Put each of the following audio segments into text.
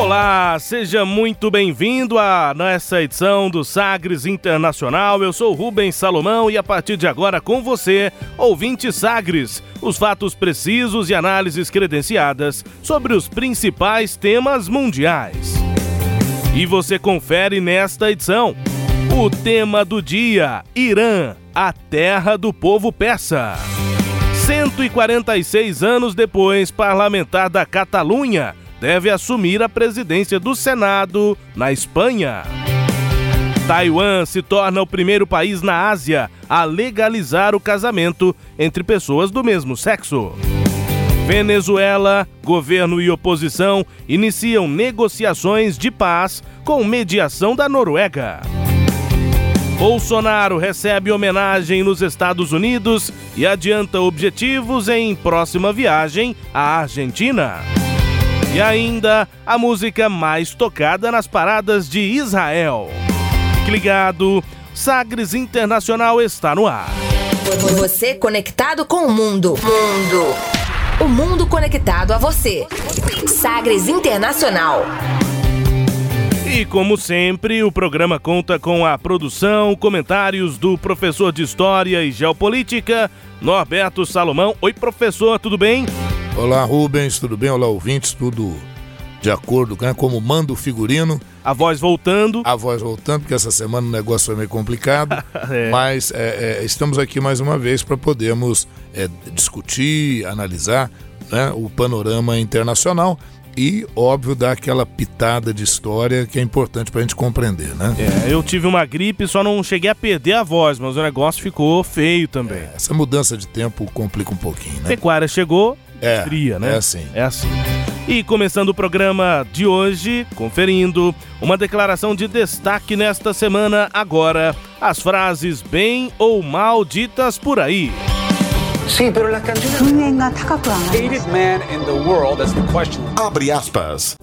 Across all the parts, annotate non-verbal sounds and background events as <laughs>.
Olá, seja muito bem-vindo a nessa edição do Sagres Internacional. Eu sou Rubens Salomão e a partir de agora com você, ouvinte Sagres, os fatos precisos e análises credenciadas sobre os principais temas mundiais. E você confere nesta edição o tema do dia: Irã, a terra do povo persa. 146 anos depois, parlamentar da Catalunha deve assumir a presidência do Senado na Espanha. Taiwan se torna o primeiro país na Ásia a legalizar o casamento entre pessoas do mesmo sexo. Venezuela, governo e oposição iniciam negociações de paz com mediação da Noruega. Bolsonaro recebe homenagem nos Estados Unidos e adianta objetivos em próxima viagem à Argentina. E ainda a música mais tocada nas paradas de Israel. Fique ligado, Sagres Internacional está no ar. Você conectado com o mundo. Mundo. O mundo conectado a você. Sagres Internacional. E como sempre, o programa conta com a produção, comentários do professor de História e Geopolítica, Norberto Salomão. Oi, professor, tudo bem? Olá, Rubens, tudo bem? Olá, ouvintes, tudo de acordo né? como manda o figurino. A voz voltando. A voz voltando, porque essa semana o negócio foi meio complicado. <laughs> é. Mas é, é, estamos aqui mais uma vez para podermos é, discutir, analisar né, o panorama internacional e, óbvio, dar aquela pitada de história que é importante para a gente compreender, né? É, eu tive uma gripe, só não cheguei a perder a voz, mas o negócio ficou feio também. É, essa mudança de tempo complica um pouquinho, né? Pecuária chegou, é, fria, né? É assim. É assim. E começando o programa de hoje, conferindo uma declaração de destaque nesta semana, agora, as frases bem ou mal ditas por aí. Sim, pero la canción Hated man in the world, that's the question. Abre aspas.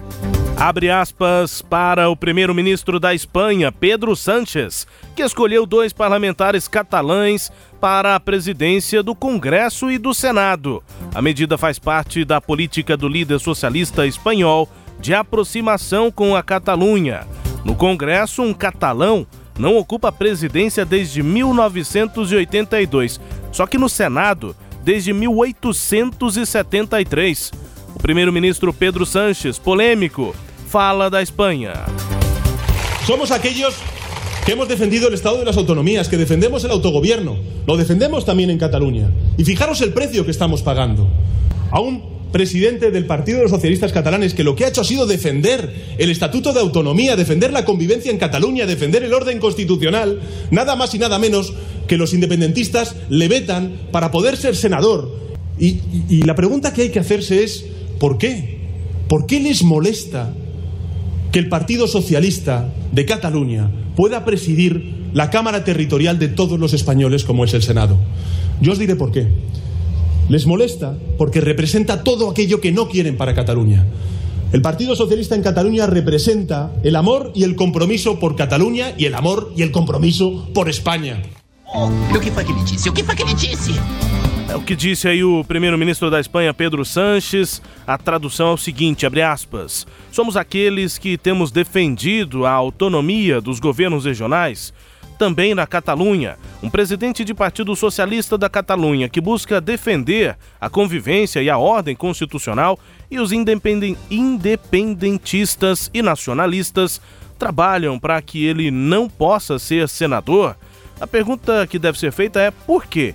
Abre aspas para o primeiro-ministro da Espanha, Pedro Sánchez, que escolheu dois parlamentares catalães para a presidência do Congresso e do Senado. A medida faz parte da política do líder socialista espanhol de aproximação com a Catalunha. No Congresso, um catalão não ocupa a presidência desde 1982, só que no Senado, desde 1873. O primeiro-ministro Pedro Sánchez, polêmico, fala da Espanha. Somos aquellos que hemos defendido el Estado de las autonomías, que defendemos el autogobierno. Lo defendemos también en Cataluña. Y fijaros el precio que estamos pagando. A un presidente del Partido de los Socialistas Catalanes que lo que ha hecho ha sido defender el Estatuto de Autonomía, defender la convivencia en Cataluña, defender el orden constitucional, nada más y nada menos que los independentistas le vetan para poder ser senador. Y, y, la pregunta que hay que hacerse es, ¿por qué? ¿Por qué les molesta que el Partido Socialista de Cataluña pueda presidir la Cámara Territorial de todos los españoles como es el Senado? Yo os diré por qué. Les molesta porque representa todo aquello que no quieren para Cataluña. El Partido Socialista en Cataluña representa el amor y el compromiso por Cataluña y el amor y el compromiso por España. Oh, o que foi que ele disse? O que foi que ele disse? É o que disse aí o primeiro-ministro da Espanha, Pedro Sanches. A tradução é o seguinte, abre aspas. Somos aqueles que temos defendido a autonomia dos governos regionais também na Catalunha, um presidente de Partido Socialista da Catalunha que busca defender a convivência e a ordem constitucional e os independen independentistas e nacionalistas trabalham para que ele não possa ser senador. A pergunta que deve ser feita é por quê?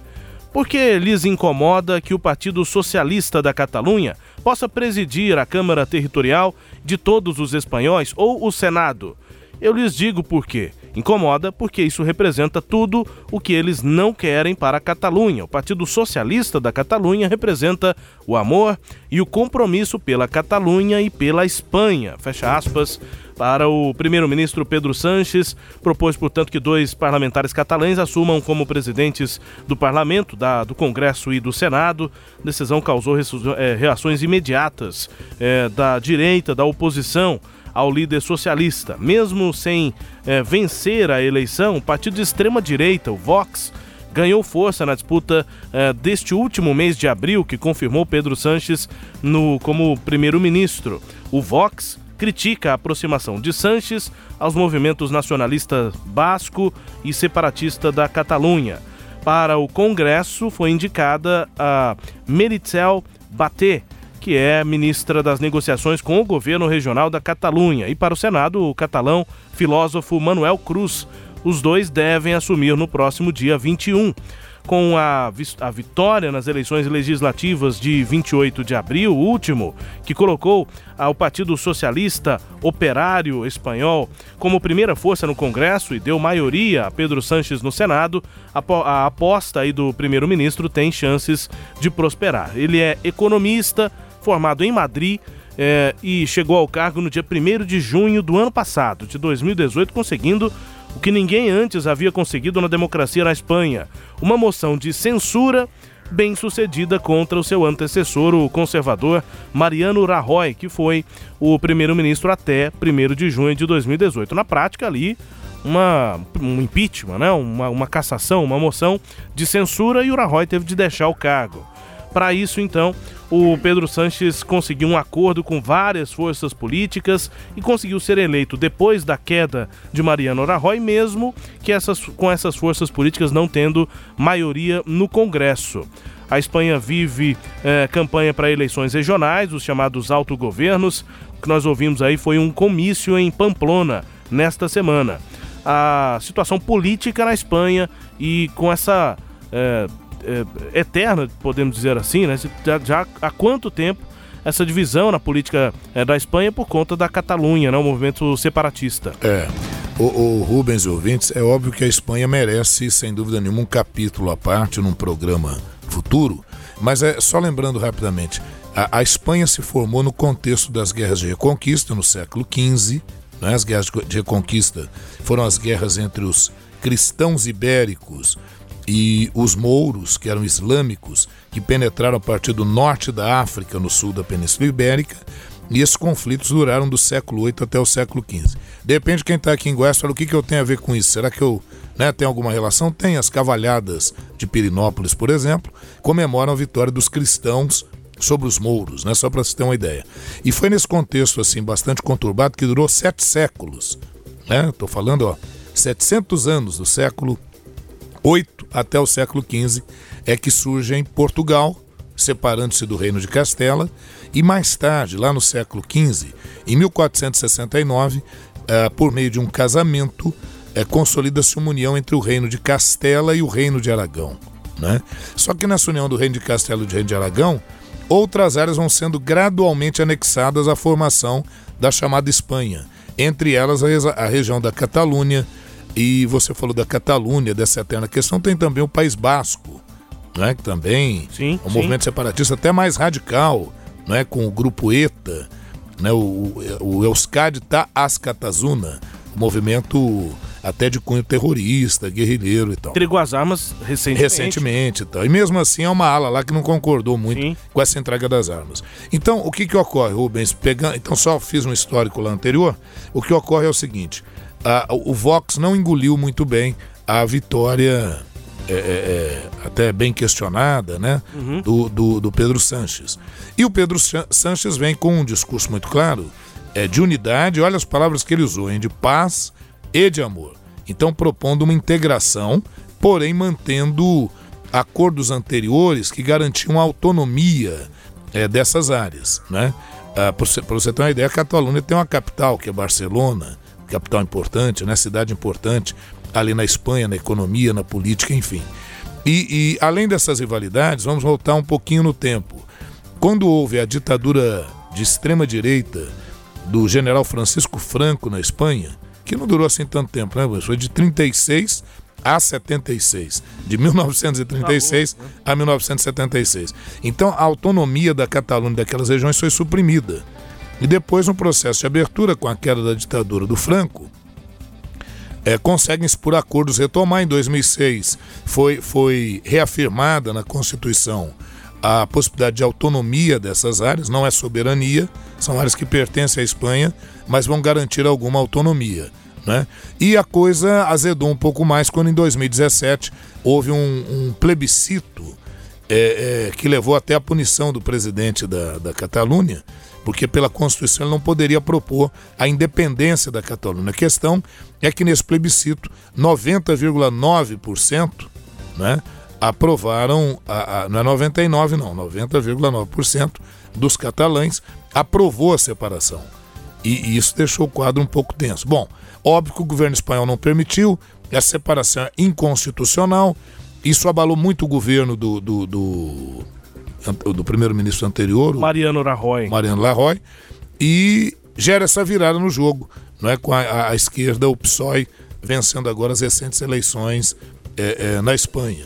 Porque lhes incomoda que o Partido Socialista da Catalunha possa presidir a Câmara Territorial de todos os espanhóis ou o Senado Eu lhes digo por quê. Incomoda porque isso representa tudo o que eles não querem para a Catalunha. O Partido Socialista da Catalunha representa o amor e o compromisso pela Catalunha e pela Espanha. Fecha aspas para o primeiro-ministro Pedro Sanches. Propôs, portanto, que dois parlamentares catalães assumam como presidentes do parlamento, da, do Congresso e do Senado. A decisão causou é, reações imediatas é, da direita, da oposição ao líder socialista. Mesmo sem é, vencer a eleição, o partido de extrema-direita, o Vox, ganhou força na disputa é, deste último mês de abril, que confirmou Pedro Sanches no, como primeiro-ministro. O Vox critica a aproximação de Sanches aos movimentos nacionalista basco e separatista da Catalunha. Para o Congresso foi indicada a Meritxell Baté, que é ministra das negociações com o governo regional da Catalunha, e para o Senado, o catalão filósofo Manuel Cruz. Os dois devem assumir no próximo dia 21 com a, a vitória nas eleições legislativas de 28 de abril, último, que colocou ao Partido Socialista Operário Espanhol como primeira força no Congresso e deu maioria a Pedro Sanches no Senado, a aposta aí do primeiro-ministro tem chances de prosperar. Ele é economista, formado em Madrid é, e chegou ao cargo no dia 1 de junho do ano passado, de 2018, conseguindo o que ninguém antes havia conseguido na democracia na Espanha: uma moção de censura bem sucedida contra o seu antecessor, o conservador Mariano Rajoy, que foi o primeiro-ministro até 1 de junho de 2018. Na prática, ali, uma, um impeachment, né? uma, uma cassação, uma moção de censura e o Rajoy teve de deixar o cargo. Para isso, então, o Pedro Sanches conseguiu um acordo com várias forças políticas e conseguiu ser eleito depois da queda de Mariano Rajoy, mesmo que essas, com essas forças políticas não tendo maioria no Congresso. A Espanha vive eh, campanha para eleições regionais, os chamados autogovernos. O que nós ouvimos aí foi um comício em Pamplona nesta semana. A situação política na Espanha e com essa eh, é, eterna, podemos dizer assim, né? Já, já, há quanto tempo essa divisão na política é, da Espanha por conta da Catalunha, né? O movimento separatista. É. O, o Rubens ouvintes, é óbvio que a Espanha merece, sem dúvida nenhuma, um capítulo à parte num programa futuro, mas é só lembrando rapidamente, a, a Espanha se formou no contexto das guerras de reconquista no século XV, né? as guerras de reconquista foram as guerras entre os cristãos ibéricos e os mouros, que eram islâmicos, que penetraram a partir do norte da África, no sul da Península Ibérica, e esses conflitos duraram do século VIII até o século XV. Depende de quem está aqui em Goiás, fala o que, que eu tenho a ver com isso. Será que eu né, tenho alguma relação? Tem. As cavalhadas de Pirinópolis, por exemplo, comemoram a vitória dos cristãos sobre os mouros, né, só para se ter uma ideia. E foi nesse contexto assim bastante conturbado que durou sete séculos. Estou né? falando, ó, 700 anos do século 8 até o século XV é que surge em Portugal, separando-se do Reino de Castela, e mais tarde, lá no século XV, em 1469, eh, por meio de um casamento, eh, consolida-se uma união entre o Reino de Castela e o Reino de Aragão. Né? Só que nessa união do Reino de Castela e do Reino de Aragão, outras áreas vão sendo gradualmente anexadas à formação da chamada Espanha, entre elas a, a região da Catalunha, e você falou da Catalunha, dessa eterna questão, tem também o País Basco, né, que também sim, é um sim. movimento separatista até mais radical, né, com o grupo ETA, né, o, o Euskadi tá Ascatazuna, movimento até de cunho terrorista, guerrilheiro e tal. Entregou as armas recentemente. Recentemente e tal. E mesmo assim é uma ala lá que não concordou muito Sim. com essa entrega das armas. Então, o que que ocorre, Rubens? Pegando, então, só fiz um histórico lá anterior. O que ocorre é o seguinte: o Vox não engoliu muito bem a vitória é, é, é, até bem questionada, né, uhum. do, do, do, Pedro Sanches. E o Pedro Sanches vem com um discurso muito claro é, de unidade, olha as palavras que ele usou, hein, de paz e de amor. Então, propondo uma integração, porém mantendo acordos anteriores que garantiam a autonomia é, dessas áreas. Né? Ah, Para você ter uma ideia, a Catalunha tem uma capital, que é Barcelona, capital importante, né? cidade importante ali na Espanha, na economia, na política, enfim. E, e além dessas rivalidades, vamos voltar um pouquinho no tempo. Quando houve a ditadura de extrema direita do general Francisco Franco na Espanha, que não durou assim tanto tempo, né? Foi de 36 a 76, de 1936 tá a 1976. Então a autonomia da Catalunha daquelas regiões foi suprimida. E depois, no processo de abertura, com a queda da ditadura do Franco, é, conseguem, por acordos, retomar. Em 2006, foi, foi reafirmada na Constituição a possibilidade de autonomia dessas áreas, não é soberania, são áreas que pertencem à Espanha, mas vão garantir alguma autonomia. Né? E a coisa azedou um pouco mais quando em 2017 houve um, um plebiscito é, é, que levou até a punição do presidente da, da Catalunha, porque pela Constituição ele não poderia propor a independência da Catalunha. A questão é que nesse plebiscito 90,9% né, aprovaram, a, a, não é 99 não, 90,9% dos catalães aprovou a separação. E, e isso deixou o quadro um pouco tenso. Bom, Óbvio que o governo espanhol não permitiu, a separação é inconstitucional. Isso abalou muito o governo do, do, do, do primeiro-ministro anterior, Mariano Rajoy. Mariano Rajoy, e gera essa virada no jogo, não é com a, a esquerda, o PSOE, vencendo agora as recentes eleições é, é, na Espanha.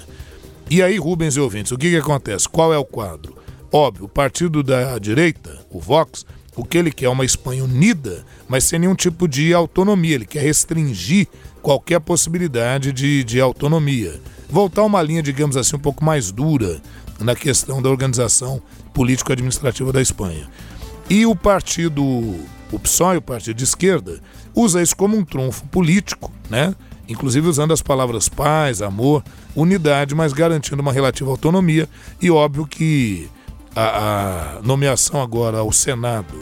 E aí, Rubens e ouvintes, o que, que acontece? Qual é o quadro? Óbvio, o partido da direita, o Vox, o que ele quer é uma Espanha unida, mas sem nenhum tipo de autonomia. Ele quer restringir qualquer possibilidade de, de autonomia. Voltar a uma linha, digamos assim, um pouco mais dura na questão da organização político-administrativa da Espanha. E o partido, o PSOE, o partido de esquerda, usa isso como um trunfo político, né? inclusive usando as palavras paz, amor, unidade, mas garantindo uma relativa autonomia. E óbvio que a, a nomeação agora ao Senado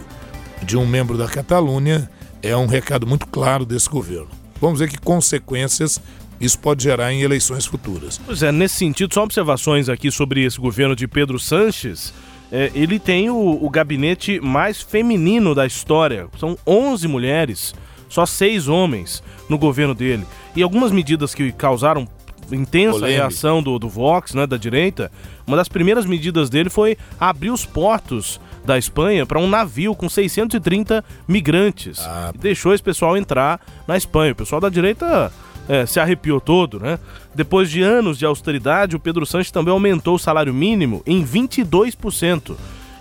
de um membro da Catalunha é um recado muito claro desse governo. Vamos ver que consequências isso pode gerar em eleições futuras. Pois é, nesse sentido, só observações aqui sobre esse governo de Pedro Sanches. É, ele tem o, o, gabinete mais feminino da história. São 11 mulheres, só seis homens no governo dele. E algumas medidas que causaram intensa Polêmica. reação do, do Vox, né, da direita, uma das primeiras medidas dele foi abrir os portos da Espanha para um navio com 630 migrantes. Ah, deixou esse pessoal entrar na Espanha. O pessoal da direita é, se arrepiou todo, né? Depois de anos de austeridade, o Pedro Sanches também aumentou o salário mínimo em 22%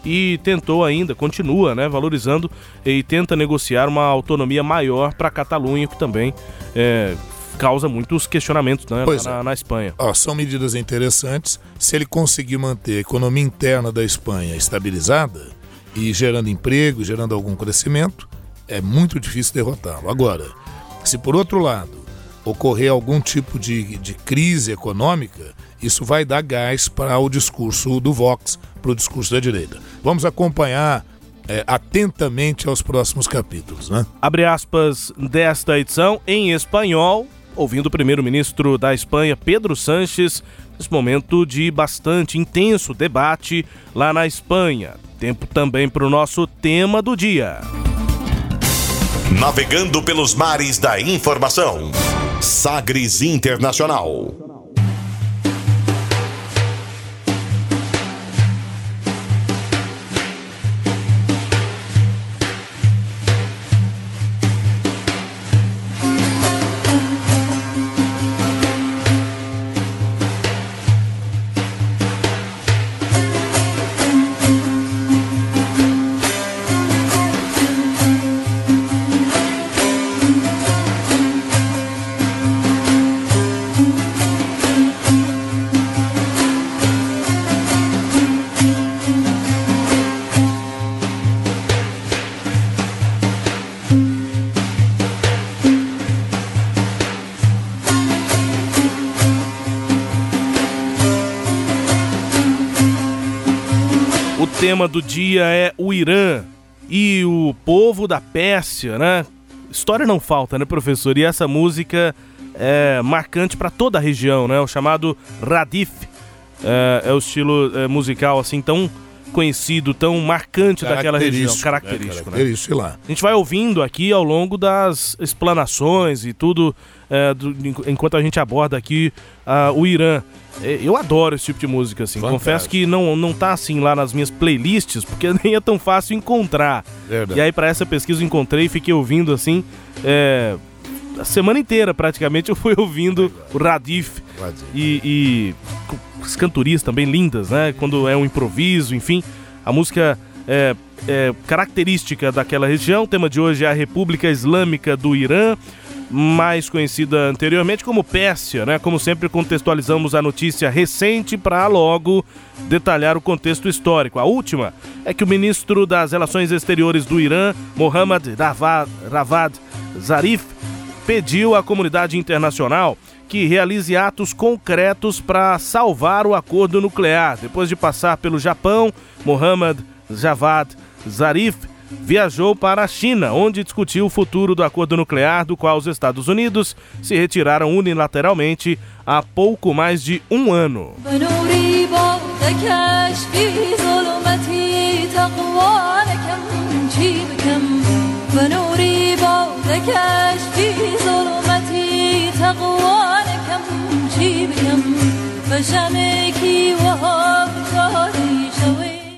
e tentou ainda, continua, né, valorizando e tenta negociar uma autonomia maior para a Catalunha, que também é, causa muitos questionamentos né, na, é. na, Espanha. Ó, são medidas interessantes. Se ele conseguir manter a economia interna da Espanha estabilizada e gerando emprego, gerando algum crescimento, é muito difícil derrotá-lo. Agora, se por outro lado ocorrer algum tipo de, de crise econômica, isso vai dar gás para o discurso do Vox, para o discurso da direita. Vamos acompanhar é, atentamente aos próximos capítulos. Né? Abre aspas desta edição em espanhol ouvindo o primeiro-ministro da Espanha, Pedro Sanches, nesse momento de bastante intenso debate lá na Espanha. Tempo também para o nosso tema do dia. Navegando pelos mares da informação. Sagres Internacional. Tema do dia é o Irã e o povo da Pérsia, né? História não falta, né, professor? E essa música é marcante para toda a região, né? O chamado Radif. É, é o estilo é, musical assim tão conhecido, tão marcante daquela região. Característico, né? Característico, lá. A gente vai ouvindo aqui ao longo das explanações e tudo, é, do, enquanto a gente aborda aqui uh, o Irã. É, eu adoro esse tipo de música, assim. Fantástico. Confesso que não, não tá assim lá nas minhas playlists, porque <laughs> nem é tão fácil encontrar. Verdade. E aí, para essa pesquisa, encontrei e fiquei ouvindo assim. É, a semana inteira praticamente eu fui <laughs> ouvindo o Radif e, e as cantorias também lindas, né? Quando é um improviso, enfim, a música é, é característica daquela região. O tema de hoje é a República Islâmica do Irã mais conhecida anteriormente como Pérsia, né? Como sempre contextualizamos a notícia recente para logo detalhar o contexto histórico. A última é que o ministro das Relações Exteriores do Irã, Mohammad Ravad, Zarif, pediu à comunidade internacional que realize atos concretos para salvar o acordo nuclear. Depois de passar pelo Japão, Mohammad Javad Zarif viajou para a China, onde discutiu o futuro do acordo nuclear, do qual os Estados Unidos se retiraram unilateralmente há pouco mais de um ano.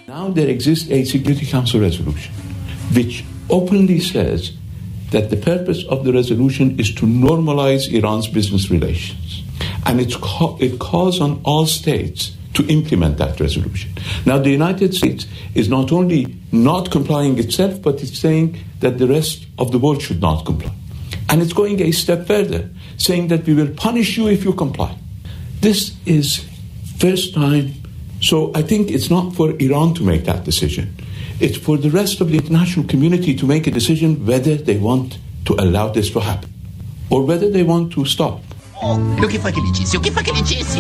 Now there exists a Security Council resolution which openly says that the purpose of the resolution is to normalize Iran's business relations. And it's ca- it calls on all states to implement that resolution. Now, the United States is not only not complying itself, but it's saying that the rest of the world should not comply. And it's going a step further, saying that we will punish you if you comply. This is first time. So I think it's not for Iran to make that decision. It's for the rest of the international community to make a decision whether they want to allow this to happen or whether they want to stop. O que foi que ele disse? O que foi que ele disse?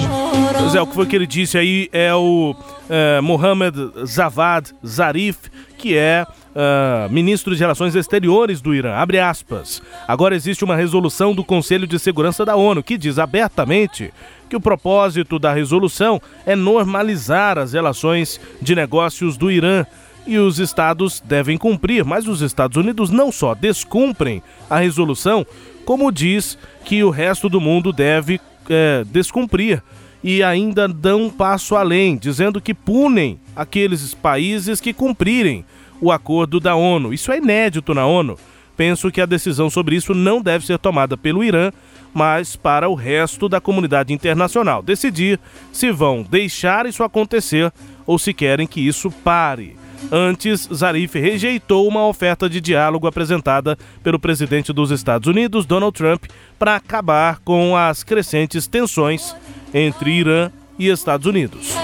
Pois é, o que foi que ele disse aí é o é, Mohamed Zavad Zarif, que é uh, ministro de Relações Exteriores do Irã. Abre aspas. Agora existe uma resolução do Conselho de Segurança da ONU que diz abertamente que o propósito da resolução é normalizar as relações de negócios do Irã e os estados devem cumprir, mas os Estados Unidos não só descumprem a resolução, como diz que o resto do mundo deve é, descumprir e ainda dão um passo além, dizendo que punem aqueles países que cumprirem o acordo da ONU. Isso é inédito na ONU. Penso que a decisão sobre isso não deve ser tomada pelo Irã, mas para o resto da comunidade internacional decidir se vão deixar isso acontecer ou se querem que isso pare. Antes, Zarif rejeitou uma oferta de diálogo apresentada pelo presidente dos Estados Unidos, Donald Trump, para acabar com as crescentes tensões entre Irã e Estados Unidos.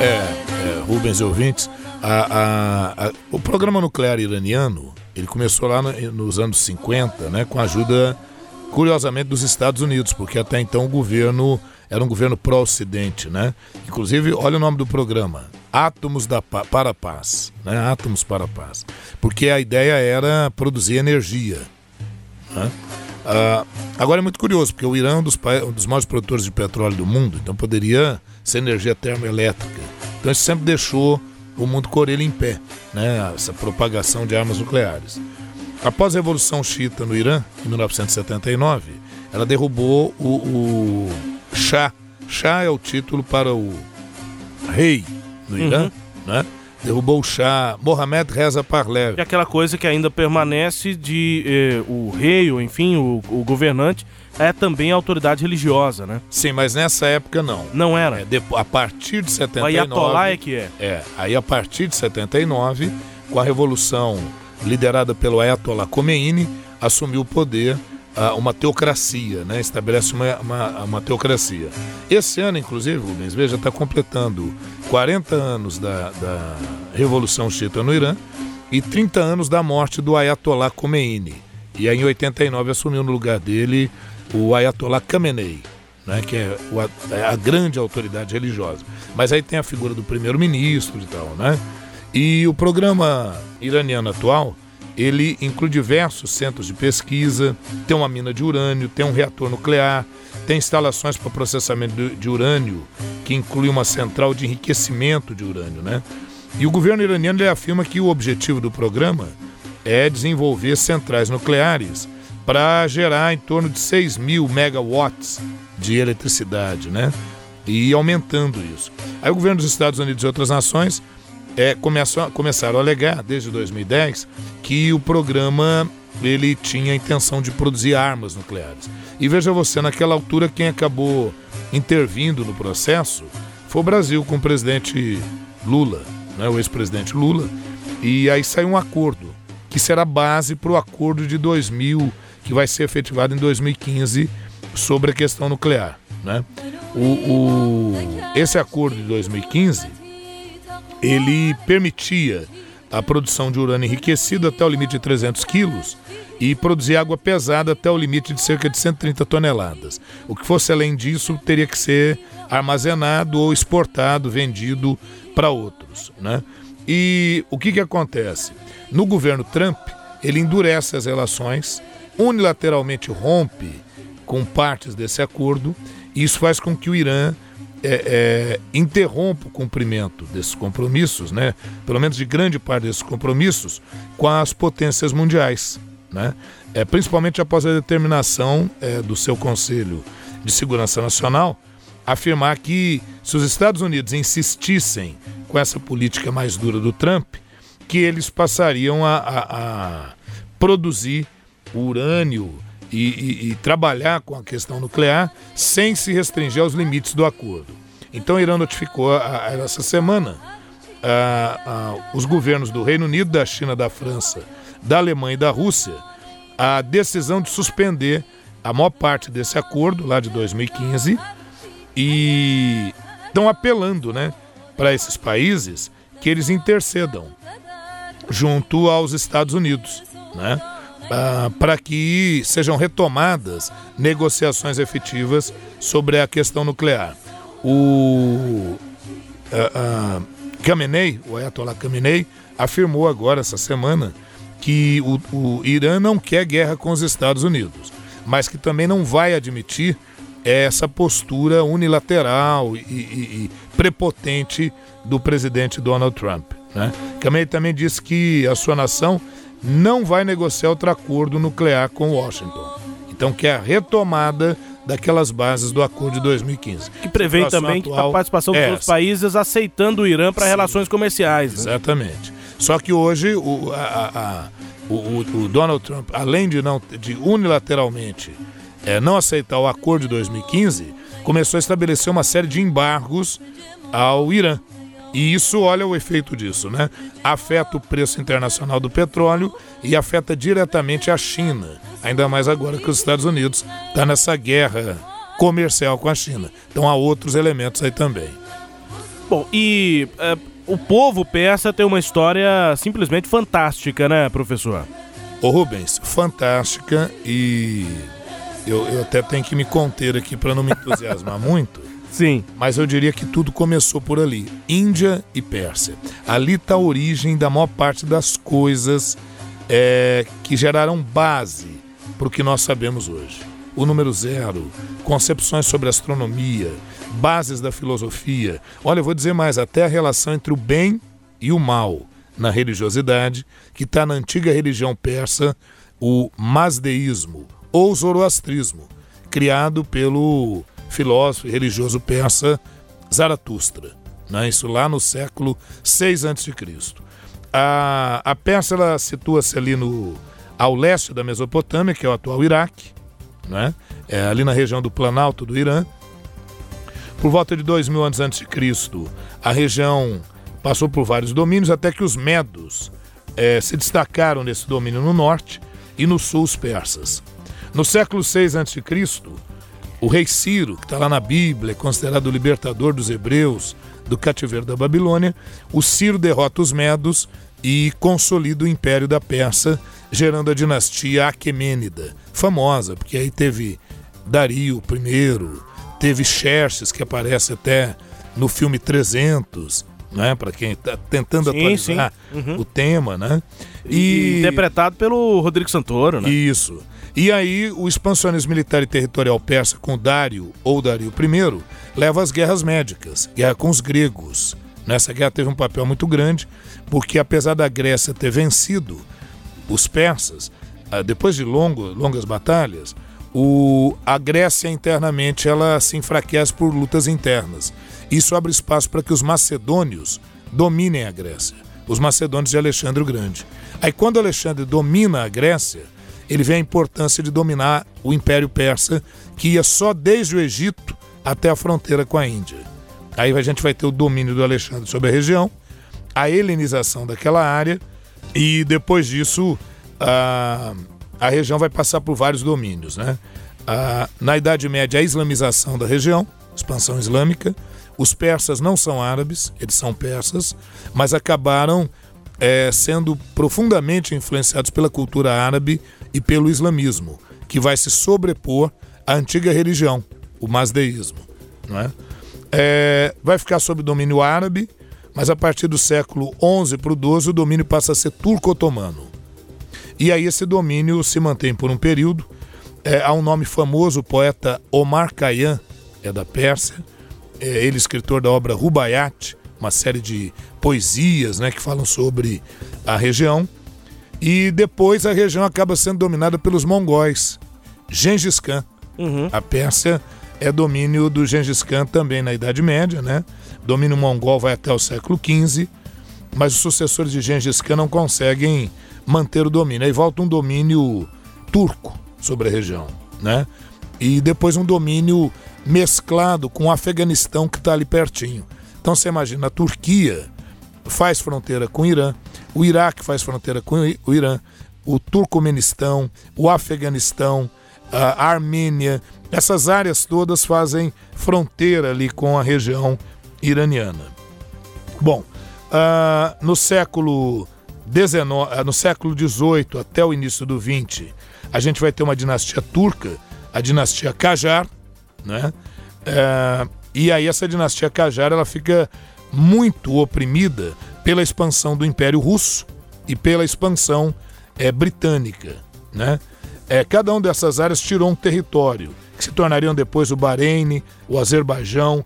É, é Rubens e ouvintes, a, a, a, o programa nuclear iraniano ele começou lá no, nos anos 50, né, com a ajuda, curiosamente, dos Estados Unidos, porque até então o governo era um governo pró-Ocidente, né? Inclusive, olha o nome do programa, Átomos da, para a Paz, né? Átomos para a Paz. Porque a ideia era produzir energia. Né? Ah, agora é muito curioso, porque o Irã é um dos, um dos maiores produtores de petróleo do mundo, então poderia ser energia termoelétrica. Então isso sempre deixou o mundo orelha em pé, né? essa propagação de armas nucleares. Após a Revolução Xiita no Irã, em 1979, ela derrubou o, o Shah. Shah é o título para o rei no Irã, uhum. né? Derrubou o Shah, Mohamed Reza Parlev. E aquela coisa que ainda permanece de eh, o rei, ou enfim, o, o, governante, é também a autoridade religiosa, né? Sim, mas nessa época não. Não era? É, de, a partir de 79... O Ayatollah é que é. É, aí a partir de 79, com a revolução liderada pelo Ayatollah Khomeini, assumiu o poder uma teocracia, né? estabelece uma, uma, uma, teocracia. Esse ano, inclusive, Rubens, veja, está completando 40 anos da, da Revolução Chita no Irã e 30 anos da morte do Ayatollah Khomeini. E aí, em 89, assumiu no lugar dele o Ayatollah Khamenei, né? que é, é a grande autoridade religiosa. Mas aí tem a figura do primeiro-ministro e tal, né? E o programa iraniano atual ele inclui diversos centros de pesquisa, tem uma mina de urânio, tem um reator nuclear, tem instalações para processamento de urânio, que inclui uma central de enriquecimento de urânio, né? E o governo iraniano afirma que o objetivo do programa é desenvolver centrais nucleares para gerar em torno de 6 mil megawatts de eletricidade, né? E aumentando isso. Aí o governo dos Estados Unidos e outras nações é, começou, começaram a alegar, desde 2010, que o programa ele tinha a intenção de produzir armas nucleares. E veja você, naquela altura, quem acabou intervindo no processo foi o Brasil com o presidente Lula, né, o ex-presidente Lula, e aí saiu um acordo que será base para o acordo de 2000, que vai ser efetivado em 2015 sobre a questão nuclear. Né? O, o, esse acordo de 2015 ele permitia a produção de urânio enriquecido até o limite de 300 quilos e produzir água pesada até o limite de cerca de 130 toneladas. O que fosse além disso teria que ser armazenado ou exportado, vendido para outros. Né? E o que, que acontece? No governo Trump, ele endurece as relações, unilateralmente rompe com partes desse acordo, e isso faz com que o Irã é, é, interrompa o cumprimento desses compromissos, né? pelo menos de grande parte desses compromissos, com as potências mundiais. Né? É, principalmente após a determinação é, do seu Conselho de Segurança Nacional afirmar que se os Estados Unidos insistissem com essa política mais dura do Trump, que eles passariam a, a, a produzir urânio e, e, e, trabalhar com a questão nuclear sem se restringir aos limites do acordo. Então, Irã notificou a, a, essa semana os governos do Reino Unido, da China, da França, da Alemanha e da Rússia a decisão de suspender a maior parte desse acordo lá de 2015 e estão apelando, né, para esses países que eles intercedam junto aos Estados Unidos, né? Ah, para que sejam retomadas negociações efetivas sobre a questão nuclear. O ah, Khamenei, o Ayatollah Khamenei, afirmou agora essa semana que o, o Irã não quer guerra com os Estados Unidos, mas que também não vai admitir essa postura unilateral e, e, e prepotente do presidente Donald Trump. Né? Também disse que a sua nação não vai negociar outro acordo nuclear com Washington. Então, que é a retomada daquelas bases do acordo de 2015. Que prevê também atual, a participação dos é outros países aceitando o Irã para relações comerciais. Né? Exatamente. Só que hoje o, a, a, o, o, Donald Trump, além de, não, de unilateralmente é, não aceitar o acordo de 2015, começou a estabelecer uma série de embargos ao Irã. E isso, olha o efeito disso, né? Afeta o preço internacional do petróleo e afeta diretamente a China. Ainda mais agora que os Estados Unidos está nessa guerra comercial com a China. Então há outros elementos aí também. Bom, e é, o povo persa tem uma história simplesmente fantástica, né, professor? Ô Rubens, fantástica e eu, eu até tenho que me conter aqui para não me entusiasmar <laughs> muito. Sim. Mas eu diria que tudo começou por ali. Índia e Pérsia. Ali está a origem da maior parte das coisas é, que geraram base para o que nós sabemos hoje. O número zero, concepções sobre astronomia, bases da filosofia. Olha, eu vou dizer mais, até a relação entre o bem e o mal na religiosidade, que está na antiga religião persa, o masdeísmo ou zoroastrismo, criado pelo filósofo e religioso persa Zaratustra. Né? Isso lá no século 6 a.C. A, a Pérsia situa-se ali no, ao leste da Mesopotâmia, que é o atual Iraque, né? é ali na região do Planalto do Irã. Por volta de 2000 anos antes de Cristo, a região passou por vários domínios até que os medos é, se destacaram nesse domínio no norte e no sul os persas. No século 6 a.C., o rei Ciro, que está lá na Bíblia, é considerado o libertador dos hebreus do cativeiro da Babilônia, o Ciro derrota os medos e consolida o império da Pérsia, gerando a dinastia Aquemênida, famosa, porque aí teve Dario I, teve Xerxes, que aparece até no filme 300, né? Para quem está tentando sim, atualizar sim. Uhum. o tema, né? E... Interpretado pelo Rodrigo Santoro, né? Isso. E aí o expansionismo militar e territorial persa com Dário ou Dario I leva às guerras médicas, guerra com os gregos. Nessa guerra teve um papel muito grande, porque apesar da Grécia ter vencido os persas, ah, depois de longo, longas batalhas, o, a Grécia internamente ela se enfraquece por lutas internas. Isso abre espaço para que os macedônios dominem a Grécia, os macedônios de Alexandre o Grande. Aí quando Alexandre domina a Grécia, ele vê a importância de dominar o Império Persa, que ia só desde o Egito até a fronteira com a Índia. Aí a gente vai ter o domínio do Alexandre sobre a região, a helenização daquela área, e depois disso a, a região vai passar por vários domínios. Né? A, na Idade Média, a islamização da região, expansão islâmica. Os persas não são árabes, eles são persas, mas acabaram é, sendo profundamente influenciados pela cultura árabe e pelo islamismo, que vai se sobrepor à antiga religião, o masdeísmo. Não é? É, vai ficar sob domínio árabe, mas a partir do século XI para o XII o domínio passa a ser turco-otomano. E aí esse domínio se mantém por um período. É, há um nome famoso, o poeta Omar Khayyam, é da Pérsia, é, ele escritor da obra Rubaiyat, uma série de poesias né, que falam sobre a região. E depois a região acaba sendo dominada pelos mongóis. Gengis Khan. Uhum. A Pérsia é domínio do Gengis Khan também na Idade Média, né? Domínio mongol vai até o século XV, mas os sucessores de Gengis Khan não conseguem manter o domínio. Aí volta um domínio turco sobre a região, né? E depois um domínio mesclado com o Afeganistão que está ali pertinho. Então você imagina, a Turquia faz fronteira com o Irã, o Iraque faz fronteira com o Irã, o Turcomenistão, o Afeganistão, a Armênia, essas áreas todas fazem fronteira ali com a região iraniana. Bom, uh, no século XIX, uh, no século XVIII até o início do XX, a gente vai ter uma dinastia turca, a dinastia Qajar, né? Uh, e aí essa dinastia Qajar ela fica muito oprimida pela expansão do Império Russo e pela expansão é, britânica. Né? É, cada uma dessas áreas tirou um território, que se tornariam depois o Bahrein, o Azerbaijão,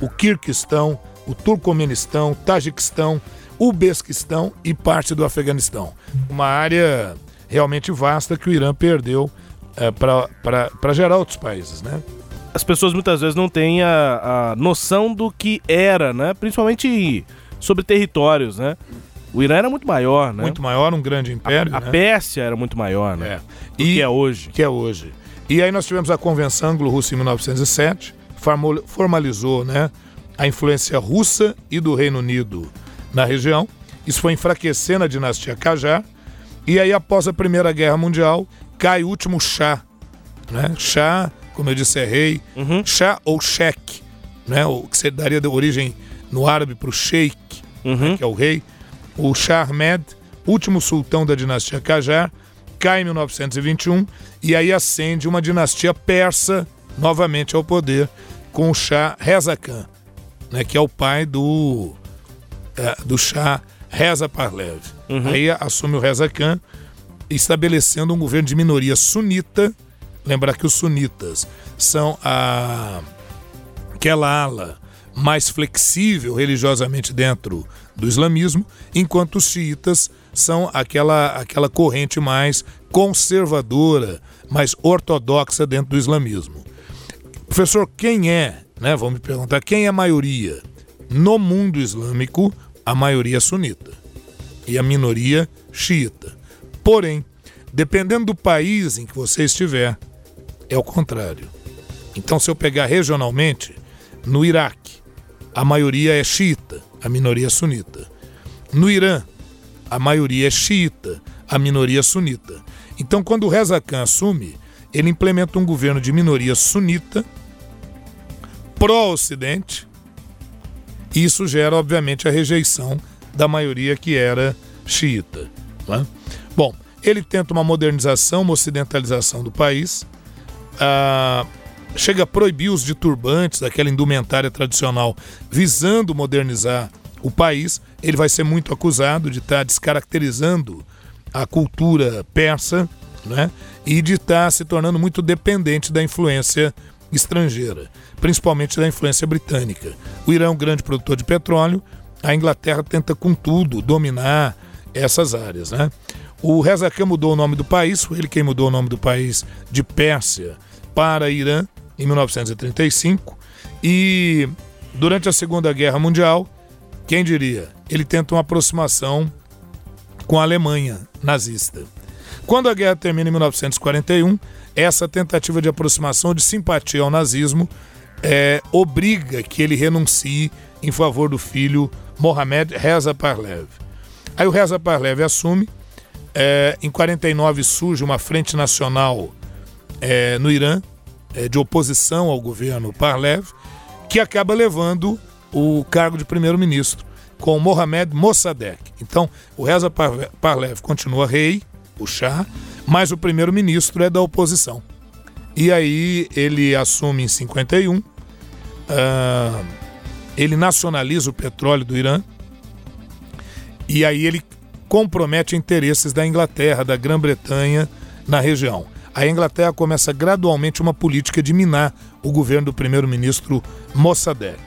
o Kirguistão, o Turcomenistão, Tajiquistão, o Besquistão e parte do Afeganistão. Uma área realmente vasta que o Irã perdeu é, para gerar outros países. Né? As pessoas muitas vezes não têm a, a noção do que era, né? Principalmente sobre territórios, né? O Irã era muito maior, né? Muito maior, um grande império. A, a né? Pérsia era muito maior, né? É. E, que é hoje. Que é hoje. E aí nós tivemos a Convenção Anglo-Russa em 1907, formalizou né, a influência russa e do Reino Unido na região. Isso foi enfraquecendo a dinastia Qajar. E aí, após a Primeira Guerra Mundial, cai o último Shah. Né? Shah como eu disse, é rei, uhum. Shah ou Sheikh, né? o que você daria de origem no árabe para o Sheikh, né? uhum. né? que é o rei. O Shah Ahmed, último sultão da dinastia Qajar, cai em 1921 e aí ascende uma dinastia persa novamente ao poder com o Shah Reza Khan, né? que é o pai do, é, do Shah Reza Parlev. Uhum. Aí assume o Reza Khan, estabelecendo um governo de minoria sunita Lembrar que os sunitas são a, aquela ala mais flexível religiosamente dentro do islamismo, enquanto os xiitas são aquela, aquela corrente mais conservadora, mais ortodoxa dentro do islamismo. Professor, quem é, né, vamos me perguntar, quem é a maioria? No mundo islâmico, a maioria é sunita e a minoria xiita. Porém, dependendo do país em que você estiver, é o contrário. Então, se eu pegar regionalmente, no Iraque, a maioria é xiita, a minoria é sunita. No Irã, a maioria é xiita, a minoria é sunita. Então, quando o Reza Khan assume, ele implementa um governo de minoria sunita, pró-Ocidente, e isso gera, obviamente, a rejeição da maioria que era xiita. É? Bom, ele tenta uma modernização, uma ocidentalização do país, ah, chega a proibir os de turbantes, daquela indumentária tradicional, visando modernizar o país, ele vai ser muito acusado de estar tá descaracterizando a cultura persa né? e de estar tá se tornando muito dependente da influência estrangeira, principalmente da influência britânica. O Irã é um grande produtor de petróleo, a Inglaterra tenta, contudo, dominar essas áreas. Né? O Reza Khan mudou o nome do país, foi ele quem mudou o nome do país de Pérsia para Irã em 1935 e durante a Segunda Guerra Mundial, quem diria, ele tenta uma aproximação com a Alemanha nazista. Quando a guerra termina em 1941, essa tentativa de aproximação de simpatia ao nazismo é, obriga que ele renuncie em favor do filho Mohamed Reza Parlev. Aí o Reza Parlev assume. É, em 49 surge uma frente nacional é, no Irã é, de oposição ao governo Parlev, que acaba levando o cargo de primeiro-ministro com Mohamed Mossadegh. Então, o Reza Parlev continua rei, o Shah, mas o primeiro-ministro é da oposição. E aí ele assume em 51, uh, ah, ele nacionaliza o petróleo do Irã, e aí ele compromete interesses da Inglaterra, da Grã-Bretanha na região. A Inglaterra começa gradualmente uma política de minar o governo do primeiro-ministro Mossadegh